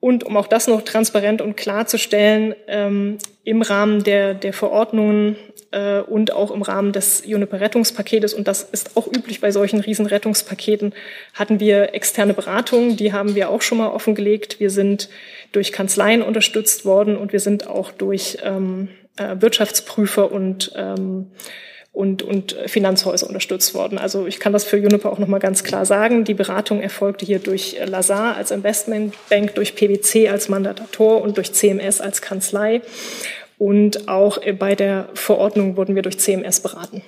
Und um auch das noch transparent und klarzustellen, ähm, im Rahmen der, der Verordnungen äh, und auch im Rahmen des Juniper-Rettungspaketes, und das ist auch üblich bei solchen Riesenrettungspaketen, hatten wir externe Beratungen, die haben wir auch schon mal offengelegt. Wir sind durch Kanzleien unterstützt worden und wir sind auch durch ähm, äh, Wirtschaftsprüfer und ähm, und, und Finanzhäuser unterstützt worden. Also ich kann das für Juniper auch nochmal ganz klar sagen. Die Beratung erfolgte hier durch Lazar als Investmentbank, durch PwC als Mandatator und durch CMS als Kanzlei. Und auch bei der Verordnung wurden wir durch CMS beraten.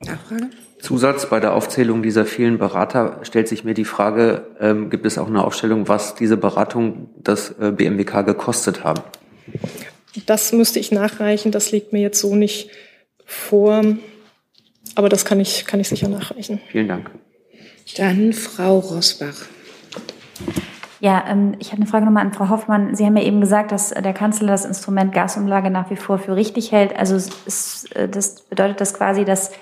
Nachfrage? Zusatz bei der Aufzählung dieser vielen Berater stellt sich mir die Frage, ähm, gibt es auch eine Aufstellung, was diese Beratung das äh, BMWK gekostet haben? Das müsste ich nachreichen, das liegt mir jetzt so nicht vor, aber das kann ich, kann ich sicher nachreichen. Vielen Dank. Dann Frau Rosbach. Ja, ähm, ich habe eine Frage nochmal an Frau Hoffmann. Sie haben ja eben gesagt, dass der Kanzler das Instrument Gasumlage nach wie vor für richtig hält. Also ist, äh, das bedeutet das quasi, dass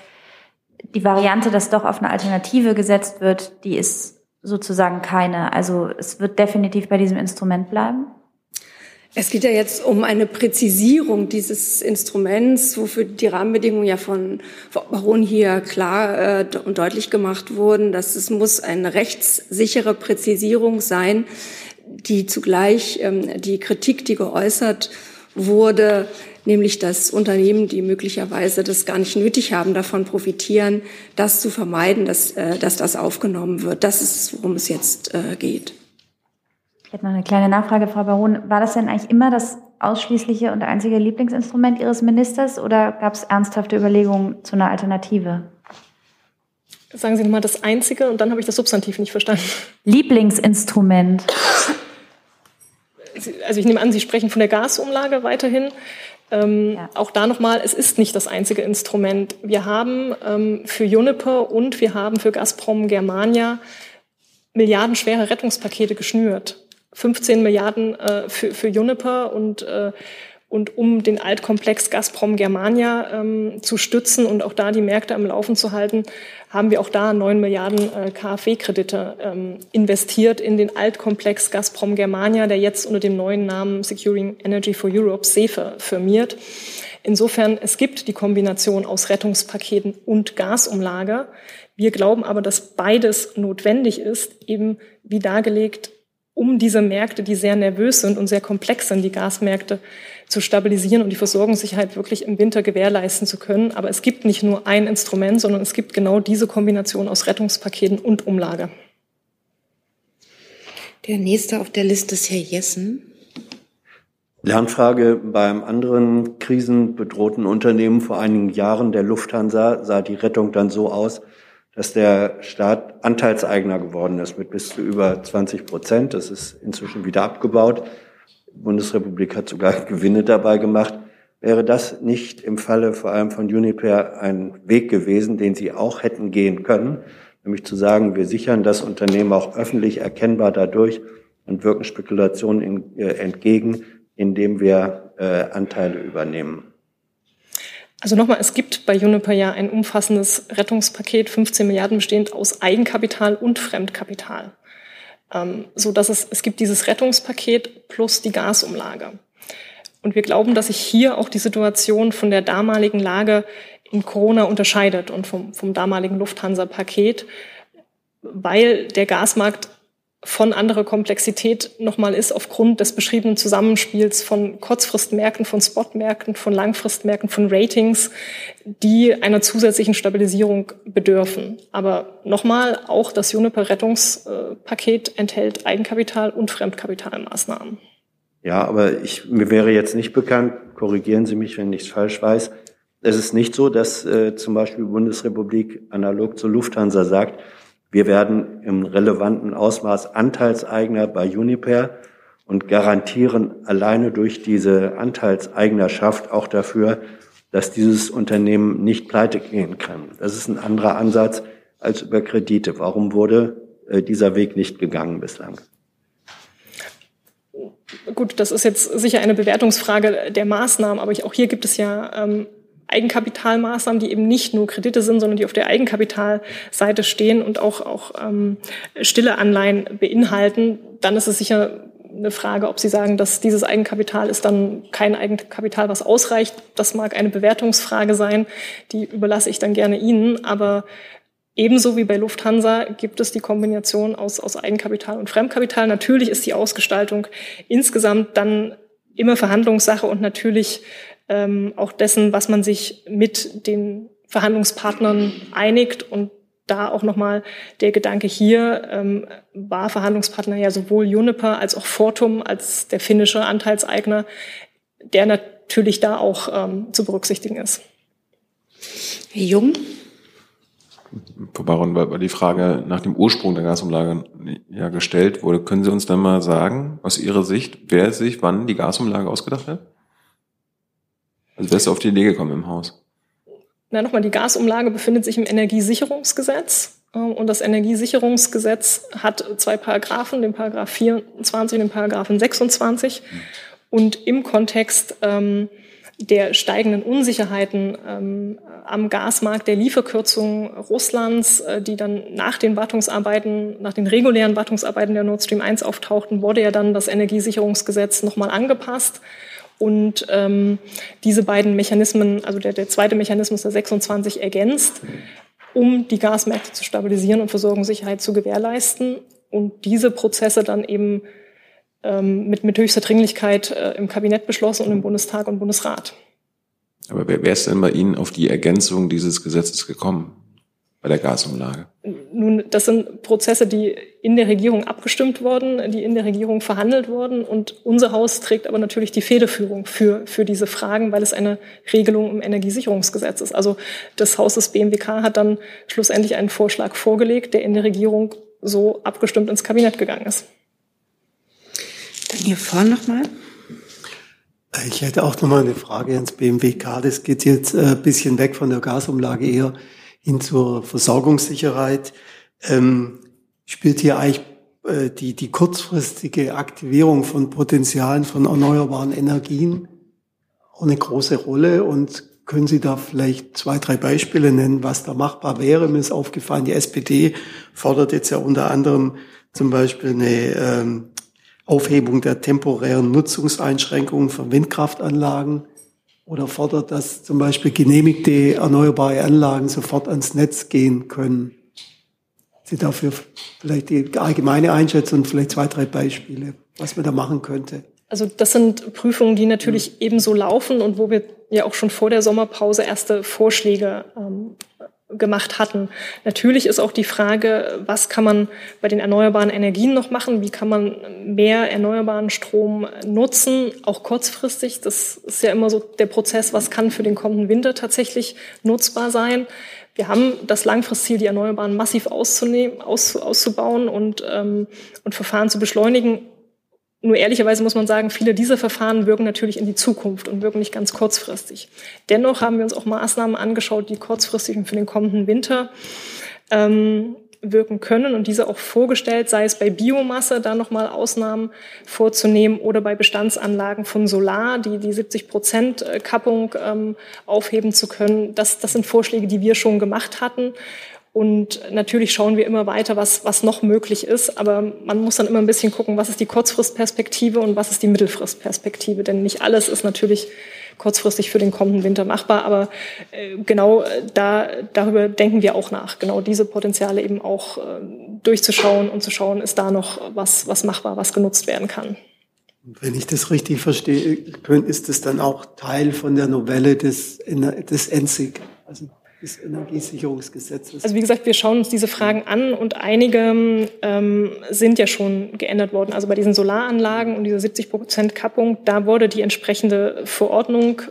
die Variante, dass doch auf eine Alternative gesetzt wird, die ist sozusagen keine. Also es wird definitiv bei diesem Instrument bleiben. Es geht ja jetzt um eine Präzisierung dieses Instruments, wofür die Rahmenbedingungen ja von Frau Baron hier klar äh, und deutlich gemacht wurden, dass es muss eine rechtssichere Präzisierung sein, die zugleich ähm, die Kritik, die geäußert wurde, nämlich dass Unternehmen, die möglicherweise das gar nicht nötig haben, davon profitieren, das zu vermeiden, dass, äh, dass das aufgenommen wird. Das ist, worum es jetzt äh, geht. Ich hätte noch eine kleine Nachfrage, Frau Baron. War das denn eigentlich immer das ausschließliche und einzige Lieblingsinstrument Ihres Ministers oder gab es ernsthafte Überlegungen zu einer Alternative? Sagen Sie nochmal das einzige und dann habe ich das Substantiv nicht verstanden. Lieblingsinstrument. Also ich nehme an, Sie sprechen von der Gasumlage weiterhin. Ähm, ja. Auch da nochmal, es ist nicht das einzige Instrument. Wir haben ähm, für Juniper und wir haben für Gazprom Germania milliardenschwere Rettungspakete geschnürt. 15 Milliarden äh, für, für Juniper und, äh, und um den Altkomplex Gazprom Germania ähm, zu stützen und auch da die Märkte am Laufen zu halten, haben wir auch da 9 Milliarden äh, KfW-Kredite ähm, investiert in den Altkomplex Gazprom Germania, der jetzt unter dem neuen Namen Securing Energy for Europe, SEFE, firmiert. Insofern, es gibt die Kombination aus Rettungspaketen und Gasumlage. Wir glauben aber, dass beides notwendig ist, eben wie dargelegt, um diese Märkte, die sehr nervös sind und sehr komplex sind, die Gasmärkte zu stabilisieren und die Versorgungssicherheit wirklich im Winter gewährleisten zu können. Aber es gibt nicht nur ein Instrument, sondern es gibt genau diese Kombination aus Rettungspaketen und Umlage. Der nächste auf der Liste ist Herr Jessen. Lernfrage beim anderen krisenbedrohten Unternehmen vor einigen Jahren, der Lufthansa, sah die Rettung dann so aus, dass der Staat Anteilseigner geworden ist mit bis zu über 20 Prozent. Das ist inzwischen wieder abgebaut. Die Bundesrepublik hat sogar Gewinne dabei gemacht. Wäre das nicht im Falle vor allem von Uniper ein Weg gewesen, den Sie auch hätten gehen können, nämlich zu sagen, wir sichern das Unternehmen auch öffentlich erkennbar dadurch und wirken Spekulationen äh, entgegen, indem wir äh, Anteile übernehmen? Also nochmal, es gibt bei Juniper ja ein umfassendes Rettungspaket, 15 Milliarden bestehend aus Eigenkapital und Fremdkapital. Ähm, so dass es, es gibt dieses Rettungspaket plus die Gasumlage. Und wir glauben, dass sich hier auch die Situation von der damaligen Lage in Corona unterscheidet und vom, vom damaligen Lufthansa-Paket, weil der Gasmarkt von anderer Komplexität nochmal ist aufgrund des beschriebenen Zusammenspiels von Kurzfristmärkten, von Spotmärkten, von Langfristmärkten, von Ratings, die einer zusätzlichen Stabilisierung bedürfen. Aber nochmal, auch das Juniper-Rettungspaket enthält Eigenkapital und Fremdkapitalmaßnahmen. Ja, aber ich, mir wäre jetzt nicht bekannt, korrigieren Sie mich, wenn ich es falsch weiß, es ist nicht so, dass äh, zum Beispiel Bundesrepublik analog zur Lufthansa sagt, wir werden im relevanten Ausmaß Anteilseigner bei Uniper und garantieren alleine durch diese Anteilseignerschaft auch dafür, dass dieses Unternehmen nicht pleite gehen kann. Das ist ein anderer Ansatz als über Kredite. Warum wurde äh, dieser Weg nicht gegangen bislang? Gut, das ist jetzt sicher eine Bewertungsfrage der Maßnahmen, aber auch hier gibt es ja ähm, Eigenkapitalmaßnahmen, die eben nicht nur Kredite sind, sondern die auf der Eigenkapitalseite stehen und auch, auch ähm, stille Anleihen beinhalten, dann ist es sicher eine Frage, ob Sie sagen, dass dieses Eigenkapital ist dann kein Eigenkapital, was ausreicht. Das mag eine Bewertungsfrage sein, die überlasse ich dann gerne Ihnen. Aber ebenso wie bei Lufthansa gibt es die Kombination aus, aus Eigenkapital und Fremdkapital. Natürlich ist die Ausgestaltung insgesamt dann immer Verhandlungssache und natürlich ähm, auch dessen, was man sich mit den Verhandlungspartnern einigt und da auch nochmal der Gedanke hier ähm, war Verhandlungspartner ja sowohl Juniper als auch Fortum als der finnische Anteilseigner, der natürlich da auch ähm, zu berücksichtigen ist. Herr Jung? Frau Baron, weil die Frage nach dem Ursprung der Gasumlage ja gestellt wurde, können Sie uns dann mal sagen, aus Ihrer Sicht, wer sich wann die Gasumlage ausgedacht hat? Also wer ist auf die Idee gekommen im Haus? Na, nochmal, die Gasumlage befindet sich im Energiesicherungsgesetz. Ähm, und das Energiesicherungsgesetz hat zwei Paragraphen, den Paragraph 24 und den Paragraphen 26. Und im Kontext ähm, der steigenden Unsicherheiten ähm, am Gasmarkt, der Lieferkürzungen Russlands, äh, die dann nach den Wartungsarbeiten, nach den regulären Wartungsarbeiten der Nord Stream 1 auftauchten, wurde ja dann das Energiesicherungsgesetz nochmal angepasst. Und ähm, diese beiden Mechanismen, also der, der zweite Mechanismus der 26 ergänzt, um die Gasmärkte zu stabilisieren und Versorgungssicherheit zu gewährleisten und diese Prozesse dann eben ähm, mit, mit höchster Dringlichkeit äh, im Kabinett beschlossen und im Bundestag und Bundesrat. Aber wer, wer ist denn bei Ihnen auf die Ergänzung dieses Gesetzes gekommen? Bei der Gasumlage? Nun, das sind Prozesse, die in der Regierung abgestimmt wurden, die in der Regierung verhandelt wurden. Und unser Haus trägt aber natürlich die Federführung für, für diese Fragen, weil es eine Regelung im Energiesicherungsgesetz ist. Also das Haus des BMWK hat dann schlussendlich einen Vorschlag vorgelegt, der in der Regierung so abgestimmt ins Kabinett gegangen ist. Dann hier vorne nochmal. Ich hätte auch nochmal eine Frage ans BMWK. Das geht jetzt ein äh, bisschen weg von der Gasumlage eher hin zur Versorgungssicherheit. Ähm, spielt hier eigentlich äh, die, die kurzfristige Aktivierung von Potenzialen von erneuerbaren Energien eine große Rolle und können Sie da vielleicht zwei, drei Beispiele nennen, was da machbar wäre? Mir ist aufgefallen, die SPD fordert jetzt ja unter anderem zum Beispiel eine ähm, Aufhebung der temporären Nutzungseinschränkungen von Windkraftanlagen oder fordert, dass zum Beispiel genehmigte erneuerbare Anlagen sofort ans Netz gehen können. Sie dafür vielleicht die allgemeine Einschätzung und vielleicht zwei, drei Beispiele, was man da machen könnte. Also das sind Prüfungen, die natürlich mhm. ebenso laufen und wo wir ja auch schon vor der Sommerpause erste Vorschläge ähm, gemacht hatten. Natürlich ist auch die Frage, was kann man bei den erneuerbaren Energien noch machen? Wie kann man mehr erneuerbaren Strom nutzen, auch kurzfristig? Das ist ja immer so der Prozess, was kann für den kommenden Winter tatsächlich nutzbar sein? Wir haben das Langfristziel, die Erneuerbaren massiv auszunehmen, aus, auszubauen und, ähm, und Verfahren zu beschleunigen nur ehrlicherweise muss man sagen, viele dieser Verfahren wirken natürlich in die Zukunft und wirken nicht ganz kurzfristig. Dennoch haben wir uns auch Maßnahmen angeschaut, die kurzfristig und für den kommenden Winter ähm, wirken können und diese auch vorgestellt, sei es bei Biomasse, da nochmal Ausnahmen vorzunehmen oder bei Bestandsanlagen von Solar, die die 70 Prozent äh, Kappung ähm, aufheben zu können. Das, das sind Vorschläge, die wir schon gemacht hatten und natürlich schauen wir immer weiter, was, was noch möglich ist. Aber man muss dann immer ein bisschen gucken, was ist die Kurzfristperspektive und was ist die Mittelfristperspektive. Denn nicht alles ist natürlich kurzfristig für den kommenden Winter machbar. Aber äh, genau äh, da, darüber denken wir auch nach. Genau diese Potenziale eben auch äh, durchzuschauen und zu schauen, ist da noch was, was machbar, was genutzt werden kann. Wenn ich das richtig verstehe, ist das dann auch Teil von der Novelle des, des ENSIG? Also des Energiesicherungsgesetzes? Also wie gesagt, wir schauen uns diese Fragen an und einige ähm, sind ja schon geändert worden. Also bei diesen Solaranlagen und dieser 70 Prozent Kappung, da wurde die entsprechende Verordnung,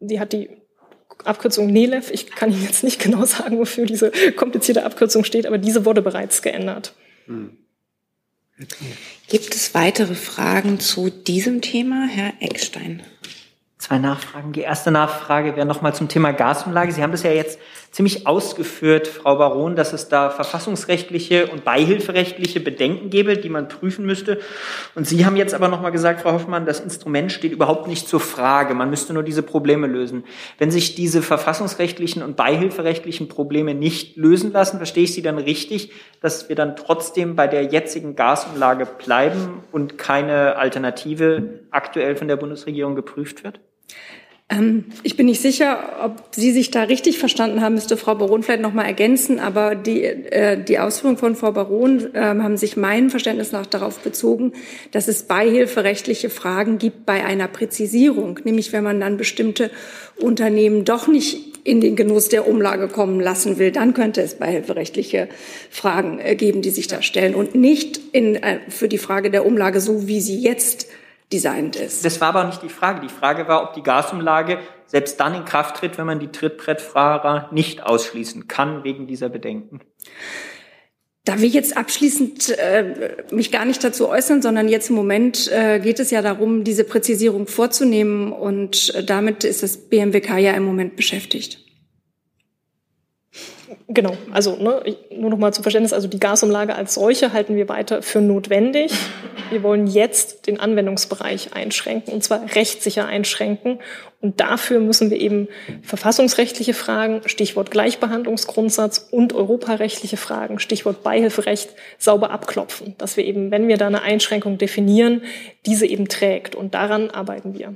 die hat die Abkürzung NELEF, ich kann Ihnen jetzt nicht genau sagen, wofür diese komplizierte Abkürzung steht, aber diese wurde bereits geändert. Hm. Gibt es weitere Fragen zu diesem Thema, Herr Eckstein? Zwei Nachfragen. Die erste Nachfrage wäre nochmal zum Thema Gasumlage. Sie haben das ja jetzt ziemlich ausgeführt, Frau Baron, dass es da verfassungsrechtliche und beihilferechtliche Bedenken gäbe, die man prüfen müsste. Und Sie haben jetzt aber nochmal gesagt, Frau Hoffmann, das Instrument steht überhaupt nicht zur Frage. Man müsste nur diese Probleme lösen. Wenn sich diese verfassungsrechtlichen und beihilferechtlichen Probleme nicht lösen lassen, verstehe ich Sie dann richtig, dass wir dann trotzdem bei der jetzigen Gasumlage bleiben und keine Alternative aktuell von der Bundesregierung geprüft wird? Ähm, ich bin nicht sicher, ob Sie sich da richtig verstanden haben, müsste Frau Baron vielleicht noch mal ergänzen. Aber die, äh, die Ausführungen von Frau Baron äh, haben sich meinem Verständnis nach darauf bezogen, dass es beihilferechtliche Fragen gibt bei einer Präzisierung, nämlich wenn man dann bestimmte Unternehmen doch nicht in den Genuss der Umlage kommen lassen will, dann könnte es beihilferechtliche Fragen äh, geben, die sich da stellen und nicht in, äh, für die Frage der Umlage so, wie sie jetzt designt ist. Das war aber nicht die Frage. Die Frage war, ob die Gasumlage selbst dann in Kraft tritt, wenn man die Trittbrettfahrer nicht ausschließen kann wegen dieser Bedenken. Da will ich jetzt abschließend äh, mich gar nicht dazu äußern, sondern jetzt im Moment äh, geht es ja darum, diese Präzisierung vorzunehmen und äh, damit ist das BMWK ja im Moment beschäftigt. Genau, also ne, nur noch mal zum Verständnis, also die Gasumlage als solche halten wir weiter für notwendig. Wir wollen jetzt den Anwendungsbereich einschränken, und zwar rechtssicher einschränken. Und dafür müssen wir eben verfassungsrechtliche Fragen, Stichwort Gleichbehandlungsgrundsatz und europarechtliche Fragen, Stichwort Beihilferecht, sauber abklopfen, dass wir eben, wenn wir da eine Einschränkung definieren, diese eben trägt. Und daran arbeiten wir.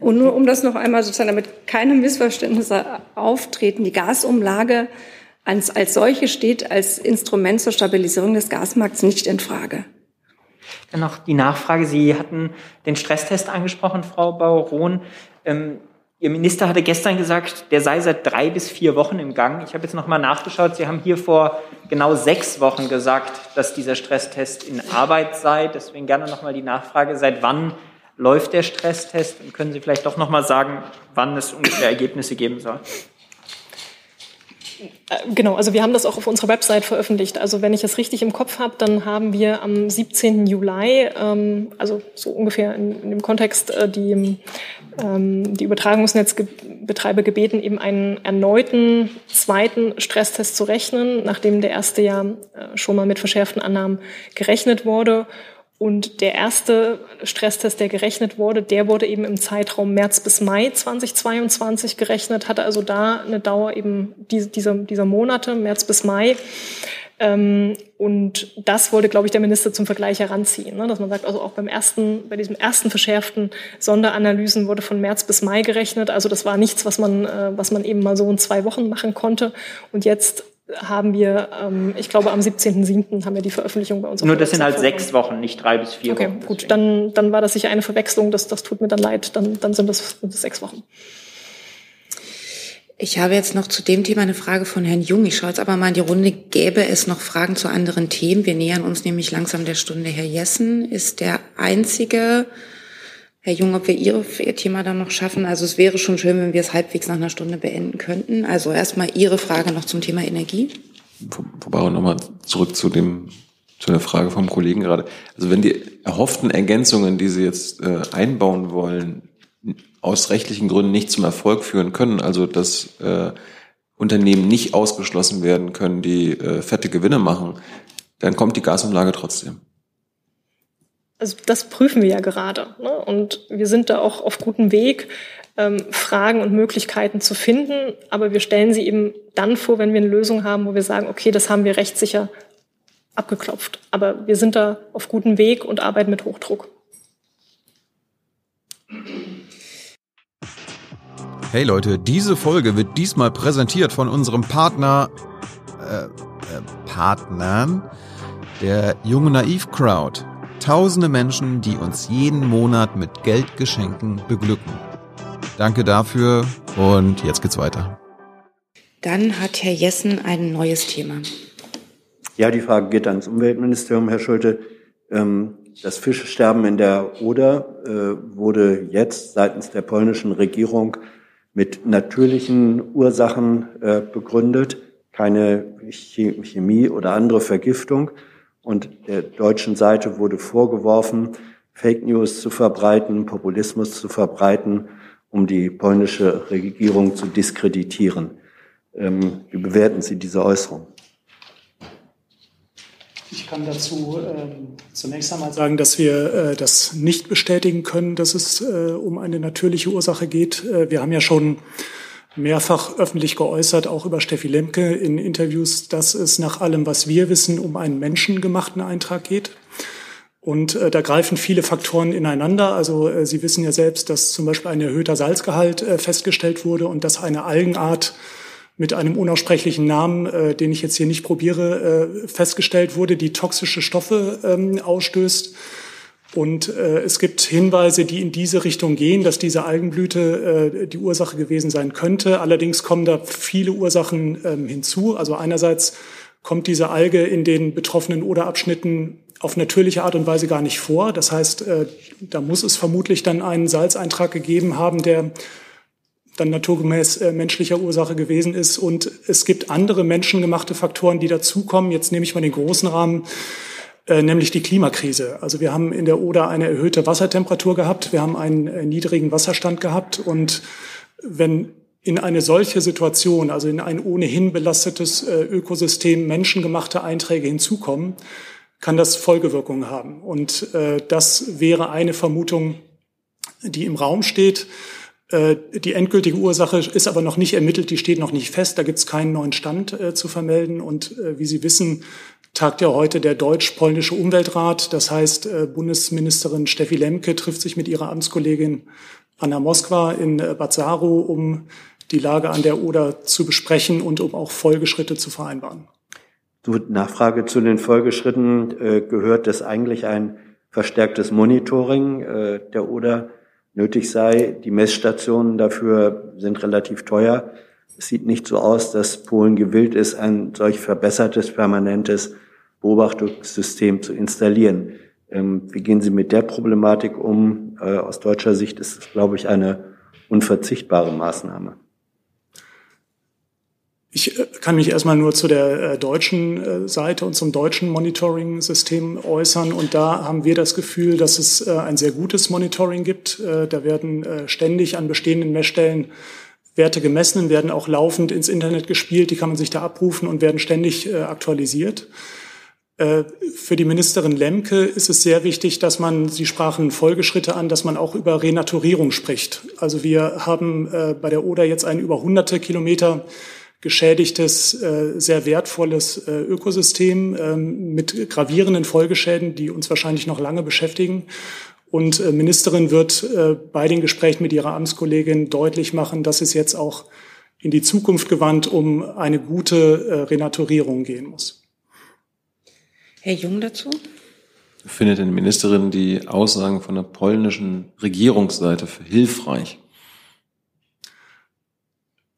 Und nur um das noch einmal sozusagen, damit keine Missverständnisse auftreten, die Gasumlage als, als solche steht als Instrument zur Stabilisierung des Gasmarkts nicht in Frage. Dann noch die Nachfrage. Sie hatten den Stresstest angesprochen, Frau Baron. Ähm, Ihr Minister hatte gestern gesagt, der sei seit drei bis vier Wochen im Gang. Ich habe jetzt noch mal nachgeschaut. Sie haben hier vor genau sechs Wochen gesagt, dass dieser Stresstest in Arbeit sei. Deswegen gerne noch mal die Nachfrage: Seit wann läuft der Stresstest? Und können Sie vielleicht doch noch mal sagen, wann es ungefähr Ergebnisse geben soll? Äh, genau, also wir haben das auch auf unserer Website veröffentlicht. Also wenn ich es richtig im Kopf habe, dann haben wir am 17. Juli, ähm, also so ungefähr in, in dem Kontext, äh, die, ähm, die Übertragungsnetzbetreiber gebeten, eben einen erneuten zweiten Stresstest zu rechnen, nachdem der erste ja äh, schon mal mit verschärften Annahmen gerechnet wurde. Und der erste Stresstest, der gerechnet wurde, der wurde eben im Zeitraum März bis Mai 2022 gerechnet, hatte also da eine Dauer eben dieser, dieser Monate, März bis Mai. Ähm, und das wollte, glaube ich, der Minister zum Vergleich heranziehen, ne? dass man sagt, also auch beim ersten, bei diesem ersten verschärften Sonderanalysen wurde von März bis Mai gerechnet. Also das war nichts, was man, äh, was man eben mal so in zwei Wochen machen konnte. Und jetzt haben wir, ähm, ich glaube, am 17.07. haben wir die Veröffentlichung bei uns. Nur das sind halt sechs Wochen, nicht drei bis vier okay, Wochen. Okay, gut, dann, dann war das sicher eine Verwechslung, das, das tut mir dann leid, dann, dann sind, das, sind das sechs Wochen. Ich habe jetzt noch zu dem Thema eine Frage von Herrn Jung. Ich schaue jetzt aber mal in die Runde. Gäbe es noch Fragen zu anderen Themen? Wir nähern uns nämlich langsam der Stunde. Herr Jessen ist der einzige Herr Jung, ob wir Ihr Thema dann noch schaffen. Also es wäre schon schön, wenn wir es halbwegs nach einer Stunde beenden könnten. Also erstmal Ihre Frage noch zum Thema Energie. Wobei auch nochmal zurück zu dem Zu der Frage vom Kollegen gerade. Also wenn die erhofften Ergänzungen, die Sie jetzt äh, einbauen wollen, aus rechtlichen Gründen nicht zum Erfolg führen können, also dass äh, Unternehmen nicht ausgeschlossen werden können, die äh, fette Gewinne machen, dann kommt die Gasumlage trotzdem. Also das prüfen wir ja gerade. Ne? Und wir sind da auch auf gutem Weg, ähm, Fragen und Möglichkeiten zu finden. Aber wir stellen sie eben dann vor, wenn wir eine Lösung haben, wo wir sagen, okay, das haben wir rechtssicher abgeklopft. Aber wir sind da auf gutem Weg und arbeiten mit Hochdruck. Hey Leute, diese Folge wird diesmal präsentiert von unserem Partner, äh, äh, Partnern, der Junge Naiv Crowd. Tausende Menschen, die uns jeden Monat mit Geldgeschenken beglücken. Danke dafür und jetzt geht's weiter. Dann hat Herr Jessen ein neues Thema. Ja, die Frage geht ans Umweltministerium, Herr Schulte. Ähm, das Fischesterben in der Oder äh, wurde jetzt seitens der polnischen Regierung mit natürlichen Ursachen äh, begründet, keine Chemie oder andere Vergiftung. Und der deutschen Seite wurde vorgeworfen, Fake News zu verbreiten, Populismus zu verbreiten, um die polnische Regierung zu diskreditieren. Ähm, wie bewerten Sie diese Äußerung? Ich kann dazu ähm, zunächst einmal sagen, dass wir äh, das nicht bestätigen können, dass es äh, um eine natürliche Ursache geht. Äh, wir haben ja schon mehrfach öffentlich geäußert, auch über Steffi Lemke in Interviews, dass es nach allem, was wir wissen, um einen menschengemachten Eintrag geht. Und äh, da greifen viele Faktoren ineinander. Also äh, Sie wissen ja selbst, dass zum Beispiel ein erhöhter Salzgehalt äh, festgestellt wurde und dass eine Algenart mit einem unaussprechlichen Namen, äh, den ich jetzt hier nicht probiere, äh, festgestellt wurde, die toxische Stoffe ähm, ausstößt. Und äh, es gibt Hinweise, die in diese Richtung gehen, dass diese Algenblüte äh, die Ursache gewesen sein könnte. Allerdings kommen da viele Ursachen ähm, hinzu. Also einerseits kommt diese Alge in den betroffenen Oderabschnitten auf natürliche Art und Weise gar nicht vor. Das heißt, äh, da muss es vermutlich dann einen Salzeintrag gegeben haben, der dann naturgemäß äh, menschlicher Ursache gewesen ist. Und es gibt andere menschengemachte Faktoren, die dazukommen. Jetzt nehme ich mal den großen Rahmen, nämlich die Klimakrise. Also wir haben in der Oder eine erhöhte Wassertemperatur gehabt, wir haben einen äh, niedrigen Wasserstand gehabt. Und wenn in eine solche Situation, also in ein ohnehin belastetes äh, Ökosystem menschengemachte Einträge hinzukommen, kann das Folgewirkungen haben. Und äh, das wäre eine Vermutung, die im Raum steht. Äh, die endgültige Ursache ist aber noch nicht ermittelt, die steht noch nicht fest, da gibt es keinen neuen Stand äh, zu vermelden. Und äh, wie Sie wissen, tagt ja heute der deutsch-polnische Umweltrat. Das heißt, äh, Bundesministerin Steffi Lemke trifft sich mit ihrer Amtskollegin Anna Moskwa in äh, Bazzaro, um die Lage an der Oder zu besprechen und um auch Folgeschritte zu vereinbaren. So, Nachfrage zu den Folgeschritten äh, gehört, dass eigentlich ein verstärktes Monitoring der Oder nötig sei. Die Messstationen dafür sind relativ teuer. Es sieht nicht so aus, dass Polen gewillt ist, ein solch verbessertes, permanentes Beobachtungssystem zu installieren. Ähm, wie gehen Sie mit der Problematik um? Äh, aus deutscher Sicht ist es, glaube ich, eine unverzichtbare Maßnahme. Ich äh, kann mich erstmal nur zu der äh, deutschen Seite und zum deutschen Monitoring-System äußern. Und da haben wir das Gefühl, dass es ein sehr gutes Monitoring gibt. Da werden ständig an bestehenden Messstellen Werte gemessen, werden auch laufend ins Internet gespielt. Die kann man sich da abrufen und werden ständig aktualisiert. Für die Ministerin Lemke ist es sehr wichtig, dass man, Sie sprachen Folgeschritte an, dass man auch über Renaturierung spricht. Also wir haben bei der Oder jetzt einen über hunderte Kilometer geschädigtes, äh, sehr wertvolles äh, Ökosystem ähm, mit gravierenden Folgeschäden, die uns wahrscheinlich noch lange beschäftigen. Und äh, Ministerin wird bei den Gesprächen mit ihrer Amtskollegin deutlich machen, dass es jetzt auch in die Zukunft gewandt um eine gute Renaturierung gehen muss. Herr Jung dazu? Findet denn die Ministerin die Aussagen von der polnischen Regierungsseite für hilfreich?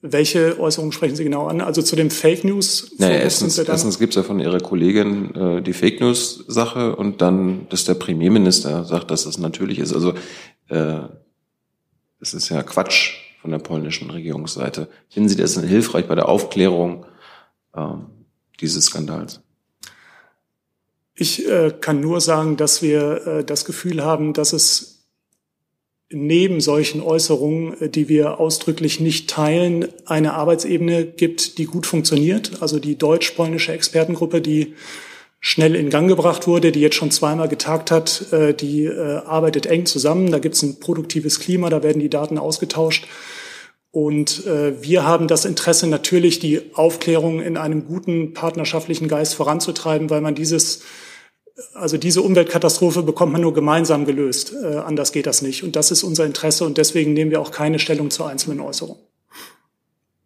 Welche Äußerungen sprechen Sie genau an? Also zu dem Fake News? Naja, erstens, erstens gibt es ja von Ihrer Kollegin äh, die Fake News-Sache und dann, dass der Premierminister sagt, dass das natürlich ist. Also äh, das ist ja Quatsch von der polnischen Regierungsseite. Finden Sie das denn hilfreich bei der Aufklärung ähm, dieses Skandals? Ich äh, kann nur sagen, dass wir äh, das Gefühl haben, dass es neben solchen Äußerungen, äh, die wir ausdrücklich nicht teilen, eine Arbeitsebene gibt, die gut funktioniert. Also die deutsch-polnische Expertengruppe, die schnell in Gang gebracht wurde, die jetzt schon zweimal getagt hat, äh, die äh, arbeitet eng zusammen. Da gibt es ein produktives Klima, da werden die Daten ausgetauscht. Und wir haben das Interesse natürlich, die Aufklärung in einem guten partnerschaftlichen Geist voranzutreiben, weil man dieses, also diese Umweltkatastrophe bekommt man nur gemeinsam gelöst. Äh, anders geht das nicht. Und das ist unser Interesse und deswegen nehmen wir auch keine Stellung zu einzelnen Äußerungen.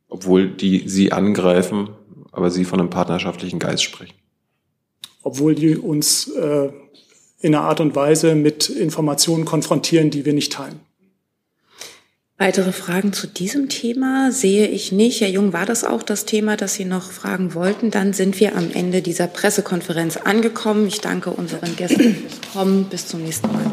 Obwohl die Sie angreifen, aber Sie von einem partnerschaftlichen Geist sprechen. Obwohl die uns äh, in einer Art und Weise mit Informationen konfrontieren, die wir nicht teilen. Weitere Fragen zu diesem Thema sehe ich nicht. Herr Jung, war das auch das Thema, das Sie noch fragen wollten? Dann sind wir am Ende dieser Pressekonferenz angekommen. Ich danke unseren Gästen fürs Kommen. Bis zum nächsten Mal.